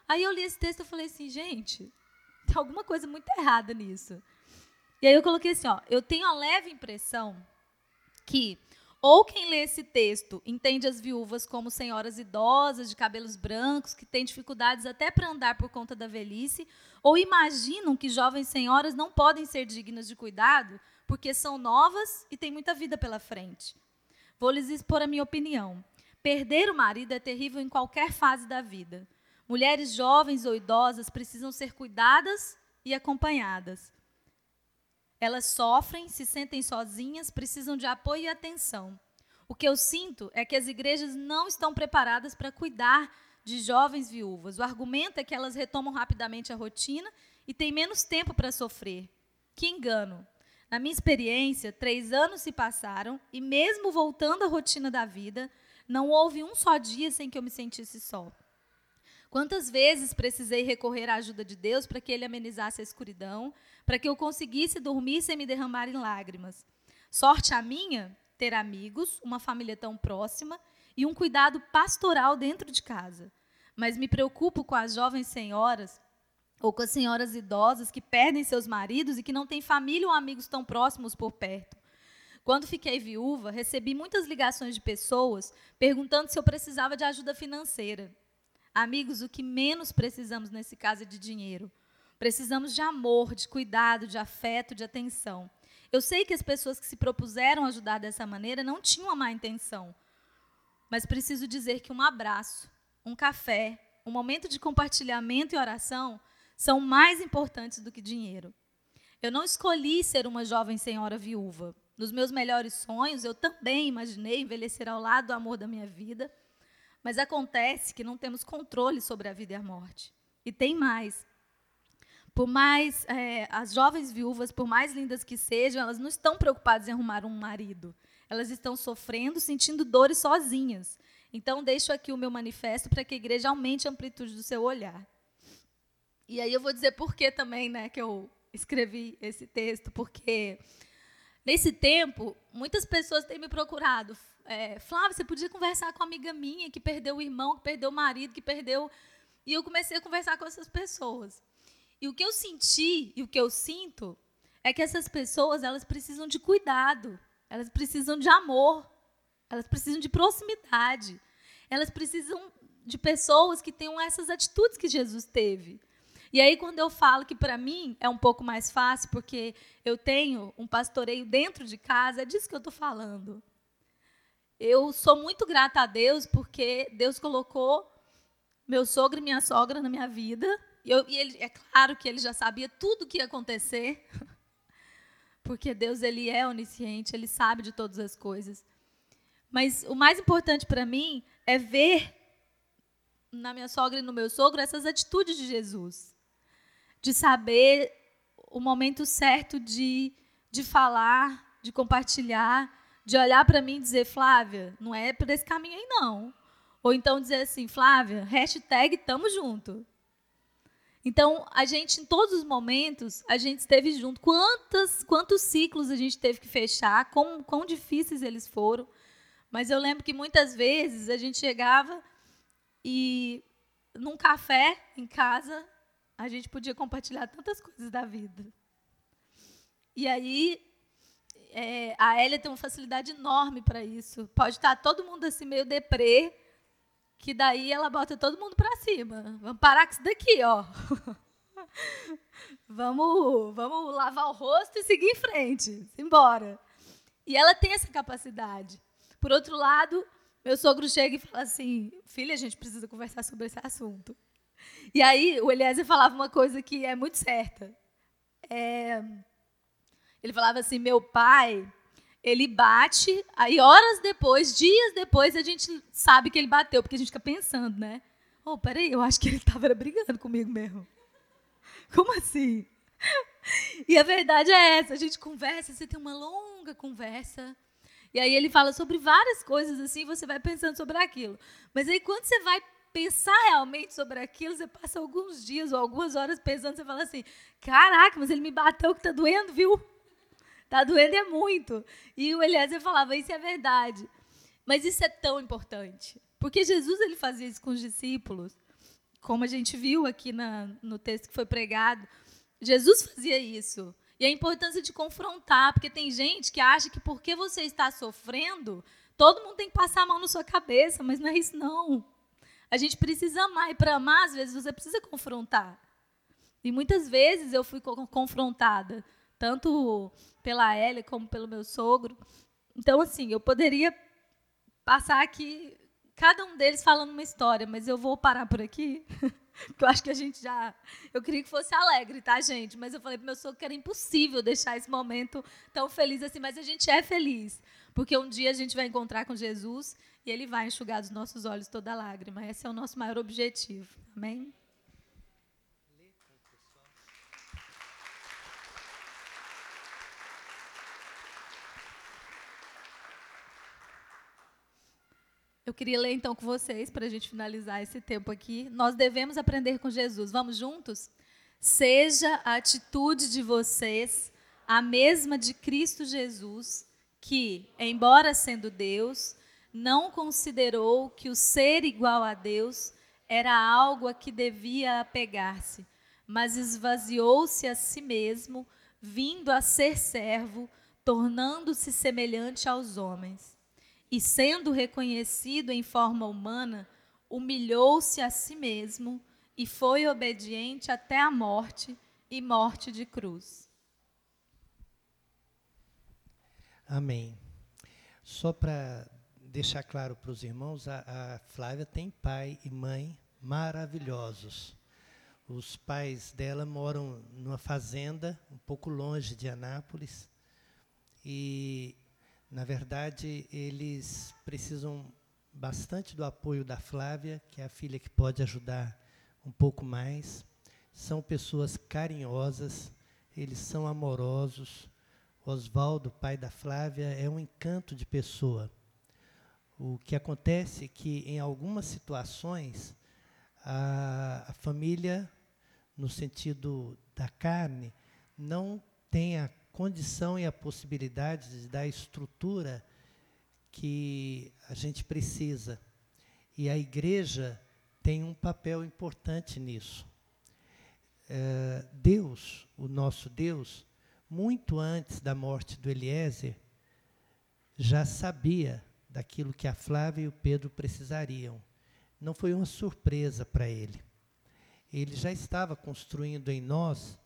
Aí eu li esse texto e falei assim, gente, [LAUGHS] tem alguma coisa muito errada nisso. E aí eu coloquei assim, ó, eu tenho a leve impressão que ou quem lê esse texto entende as viúvas como senhoras idosas, de cabelos brancos, que têm dificuldades até para andar por conta da velhice, ou imaginam que jovens senhoras não podem ser dignas de cuidado porque são novas e têm muita vida pela frente. Vou lhes expor a minha opinião. Perder o marido é terrível em qualquer fase da vida. Mulheres jovens ou idosas precisam ser cuidadas e acompanhadas. Elas sofrem, se sentem sozinhas, precisam de apoio e atenção. O que eu sinto é que as igrejas não estão preparadas para cuidar de jovens viúvas. O argumento é que elas retomam rapidamente a rotina e têm menos tempo para sofrer. Que engano! Na minha experiência, três anos se passaram e, mesmo voltando à rotina da vida, não houve um só dia sem que eu me sentisse só. Quantas vezes precisei recorrer à ajuda de Deus para que Ele amenizasse a escuridão, para que eu conseguisse dormir sem me derramar em lágrimas? Sorte a minha ter amigos, uma família tão próxima e um cuidado pastoral dentro de casa. Mas me preocupo com as jovens senhoras ou com as senhoras idosas que perdem seus maridos e que não têm família ou amigos tão próximos por perto. Quando fiquei viúva, recebi muitas ligações de pessoas perguntando se eu precisava de ajuda financeira. Amigos, o que menos precisamos nesse caso é de dinheiro. Precisamos de amor, de cuidado, de afeto, de atenção. Eu sei que as pessoas que se propuseram ajudar dessa maneira não tinham a má intenção. Mas preciso dizer que um abraço, um café, um momento de compartilhamento e oração são mais importantes do que dinheiro. Eu não escolhi ser uma jovem senhora viúva. Nos meus melhores sonhos, eu também imaginei envelhecer ao lado do amor da minha vida mas acontece que não temos controle sobre a vida e a morte. E tem mais. Por mais é, as jovens viúvas, por mais lindas que sejam, elas não estão preocupadas em arrumar um marido. Elas estão sofrendo, sentindo dores sozinhas. Então, deixo aqui o meu manifesto para que a igreja aumente a amplitude do seu olhar. E aí eu vou dizer por que também né, que eu escrevi esse texto, porque nesse tempo, muitas pessoas têm me procurado é, Flávia, você podia conversar com uma amiga minha que perdeu o irmão, que perdeu o marido, que perdeu. E eu comecei a conversar com essas pessoas. E o que eu senti e o que eu sinto é que essas pessoas elas precisam de cuidado, elas precisam de amor, elas precisam de proximidade. elas precisam de pessoas que tenham essas atitudes que Jesus teve. E aí, quando eu falo que para mim é um pouco mais fácil, porque eu tenho um pastoreio dentro de casa, é disso que eu estou falando. Eu sou muito grata a Deus, porque Deus colocou meu sogro e minha sogra na minha vida. E, eu, e ele, é claro que ele já sabia tudo o que ia acontecer, [LAUGHS] porque Deus ele é onisciente, ele sabe de todas as coisas. Mas o mais importante para mim é ver na minha sogra e no meu sogro essas atitudes de Jesus. De saber o momento certo de, de falar, de compartilhar, de olhar para mim e dizer, Flávia, não é por esse caminho aí não. Ou então dizer assim, Flávia, hashtag tamo junto. Então, a gente, em todos os momentos, a gente esteve junto. Quantas, quantos ciclos a gente teve que fechar, quão, quão difíceis eles foram. Mas eu lembro que muitas vezes a gente chegava e num café em casa, a gente podia compartilhar tantas coisas da vida. E aí, é, a Elia tem uma facilidade enorme para isso. Pode estar todo mundo assim meio deprê, que daí ela bota todo mundo para cima. Vamos parar com isso daqui, ó. [LAUGHS] vamos, vamos lavar o rosto e seguir em frente. Embora. E ela tem essa capacidade. Por outro lado, meu sogro chega e fala assim: filha, a gente precisa conversar sobre esse assunto. E aí o Eliezer falava uma coisa que é muito certa. É, ele falava assim: meu pai, ele bate, aí horas depois, dias depois, a gente sabe que ele bateu, porque a gente fica pensando, né? Oh, peraí, eu acho que ele estava brigando comigo mesmo. Como assim? E a verdade é essa: a gente conversa, você tem uma longa conversa. E aí ele fala sobre várias coisas assim, você vai pensando sobre aquilo. Mas aí quando você vai pensar realmente sobre aquilo, você passa alguns dias ou algumas horas pensando, você fala assim: "Caraca, mas ele me bateu que tá doendo, viu? Tá doendo é muito". E o Eliezer falava: "Isso é verdade". Mas isso é tão importante, porque Jesus ele fazia isso com os discípulos, como a gente viu aqui na, no texto que foi pregado. Jesus fazia isso. E a importância de confrontar, porque tem gente que acha que porque você está sofrendo, todo mundo tem que passar a mão na sua cabeça, mas não é isso não. A gente precisa amar, e para amar, às vezes, você precisa confrontar. E muitas vezes eu fui confrontada, tanto pela Ellie como pelo meu sogro. Então, assim, eu poderia passar aqui, cada um deles falando uma história, mas eu vou parar por aqui. [LAUGHS] Porque eu acho que a gente já. Eu queria que fosse alegre, tá, gente? Mas eu falei pro meu sogro que era impossível deixar esse momento tão feliz assim. Mas a gente é feliz. Porque um dia a gente vai encontrar com Jesus e ele vai enxugar dos nossos olhos toda lágrima. Esse é o nosso maior objetivo. Amém? Eu queria ler então com vocês, para a gente finalizar esse tempo aqui. Nós devemos aprender com Jesus. Vamos juntos? Seja a atitude de vocês a mesma de Cristo Jesus, que, embora sendo Deus, não considerou que o ser igual a Deus era algo a que devia apegar-se, mas esvaziou-se a si mesmo, vindo a ser servo, tornando-se semelhante aos homens e, sendo reconhecido em forma humana, humilhou-se a si mesmo e foi obediente até a morte e morte de cruz. Amém. Só para deixar claro para os irmãos, a, a, Flávia tem pai e mãe maravilhosos. Os pais dela moram numa fazenda um pouco longe de Anápolis e na verdade, eles precisam bastante do apoio da Flávia, que é a filha que pode ajudar um pouco mais. São pessoas carinhosas, eles são amorosos. Oswaldo, pai da Flávia, é um encanto de pessoa. O que acontece é que, em algumas situações, a, a família, no sentido da carne, não tem a condição e a possibilidade de dar a estrutura que a gente precisa. E a igreja tem um papel importante nisso. É, Deus, o nosso Deus, muito antes da morte do Eliezer, já sabia daquilo que a Flávia e o Pedro precisariam. Não foi uma surpresa para ele. Ele já estava construindo em nós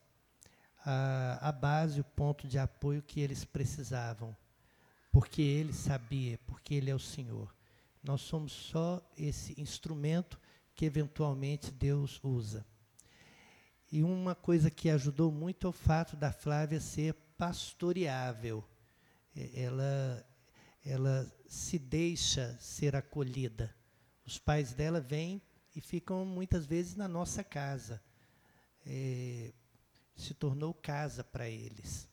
a, a base, o ponto de apoio que eles precisavam, porque ele sabia, porque ele é o Senhor. Nós somos só esse instrumento que eventualmente Deus usa. E uma coisa que ajudou muito é o fato da Flávia ser pastoreável. Ela, ela se deixa ser acolhida. Os pais dela vêm e ficam muitas vezes na nossa casa. É, se tornou casa para eles.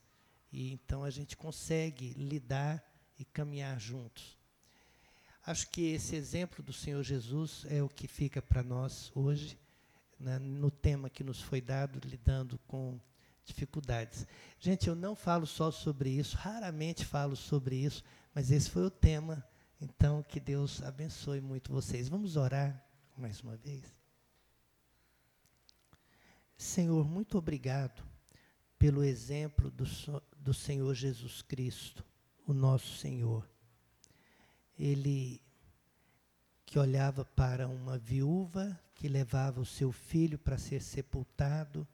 E então a gente consegue lidar e caminhar juntos. Acho que esse exemplo do Senhor Jesus é o que fica para nós hoje, né, no tema que nos foi dado, lidando com dificuldades. Gente, eu não falo só sobre isso, raramente falo sobre isso, mas esse foi o tema. Então, que Deus abençoe muito vocês. Vamos orar mais uma vez. Senhor, muito obrigado pelo exemplo do, do Senhor Jesus Cristo, o nosso Senhor ele que olhava para uma viúva que levava o seu filho para ser sepultado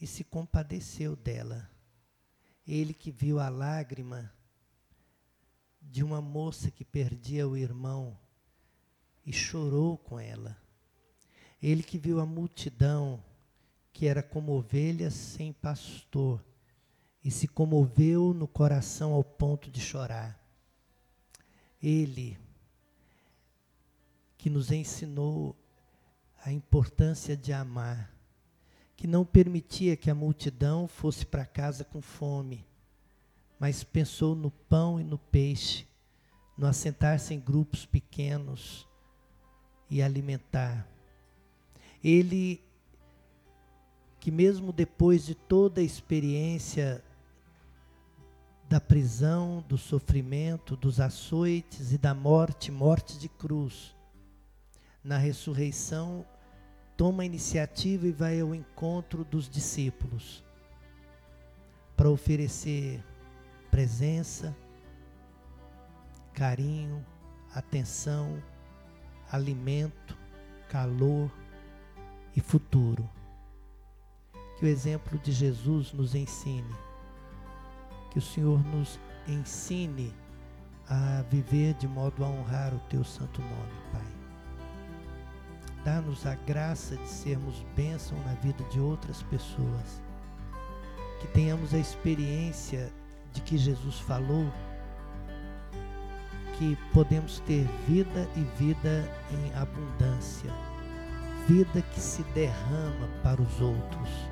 e se compadeceu dela. Ele que viu a lágrima de uma moça que perdia o irmão e chorou com ela. Ele que viu a multidão que era como ovelhas sem pastor e se comoveu no coração ao ponto de chorar. Ele que nos ensinou a importância de amar, que não permitia que a multidão fosse para casa com fome, mas pensou no pão e no peixe, no assentar-se em grupos pequenos e alimentar. Ele que mesmo depois de toda a experiência da prisão, do sofrimento, dos açoites e da morte, morte de cruz. Na ressurreição, toma a iniciativa e vai ao encontro dos discípulos para oferecer presença, carinho, atenção, alimento, calor e futuro. Que o exemplo de Jesus nos ensine que o Senhor nos ensine a viver de modo a honrar o teu santo nome, Pai. Dá-nos a graça de sermos bênção na vida de outras pessoas. Que tenhamos a experiência de que Jesus falou que podemos ter vida e vida em abundância. Vida que se derrama para os outros.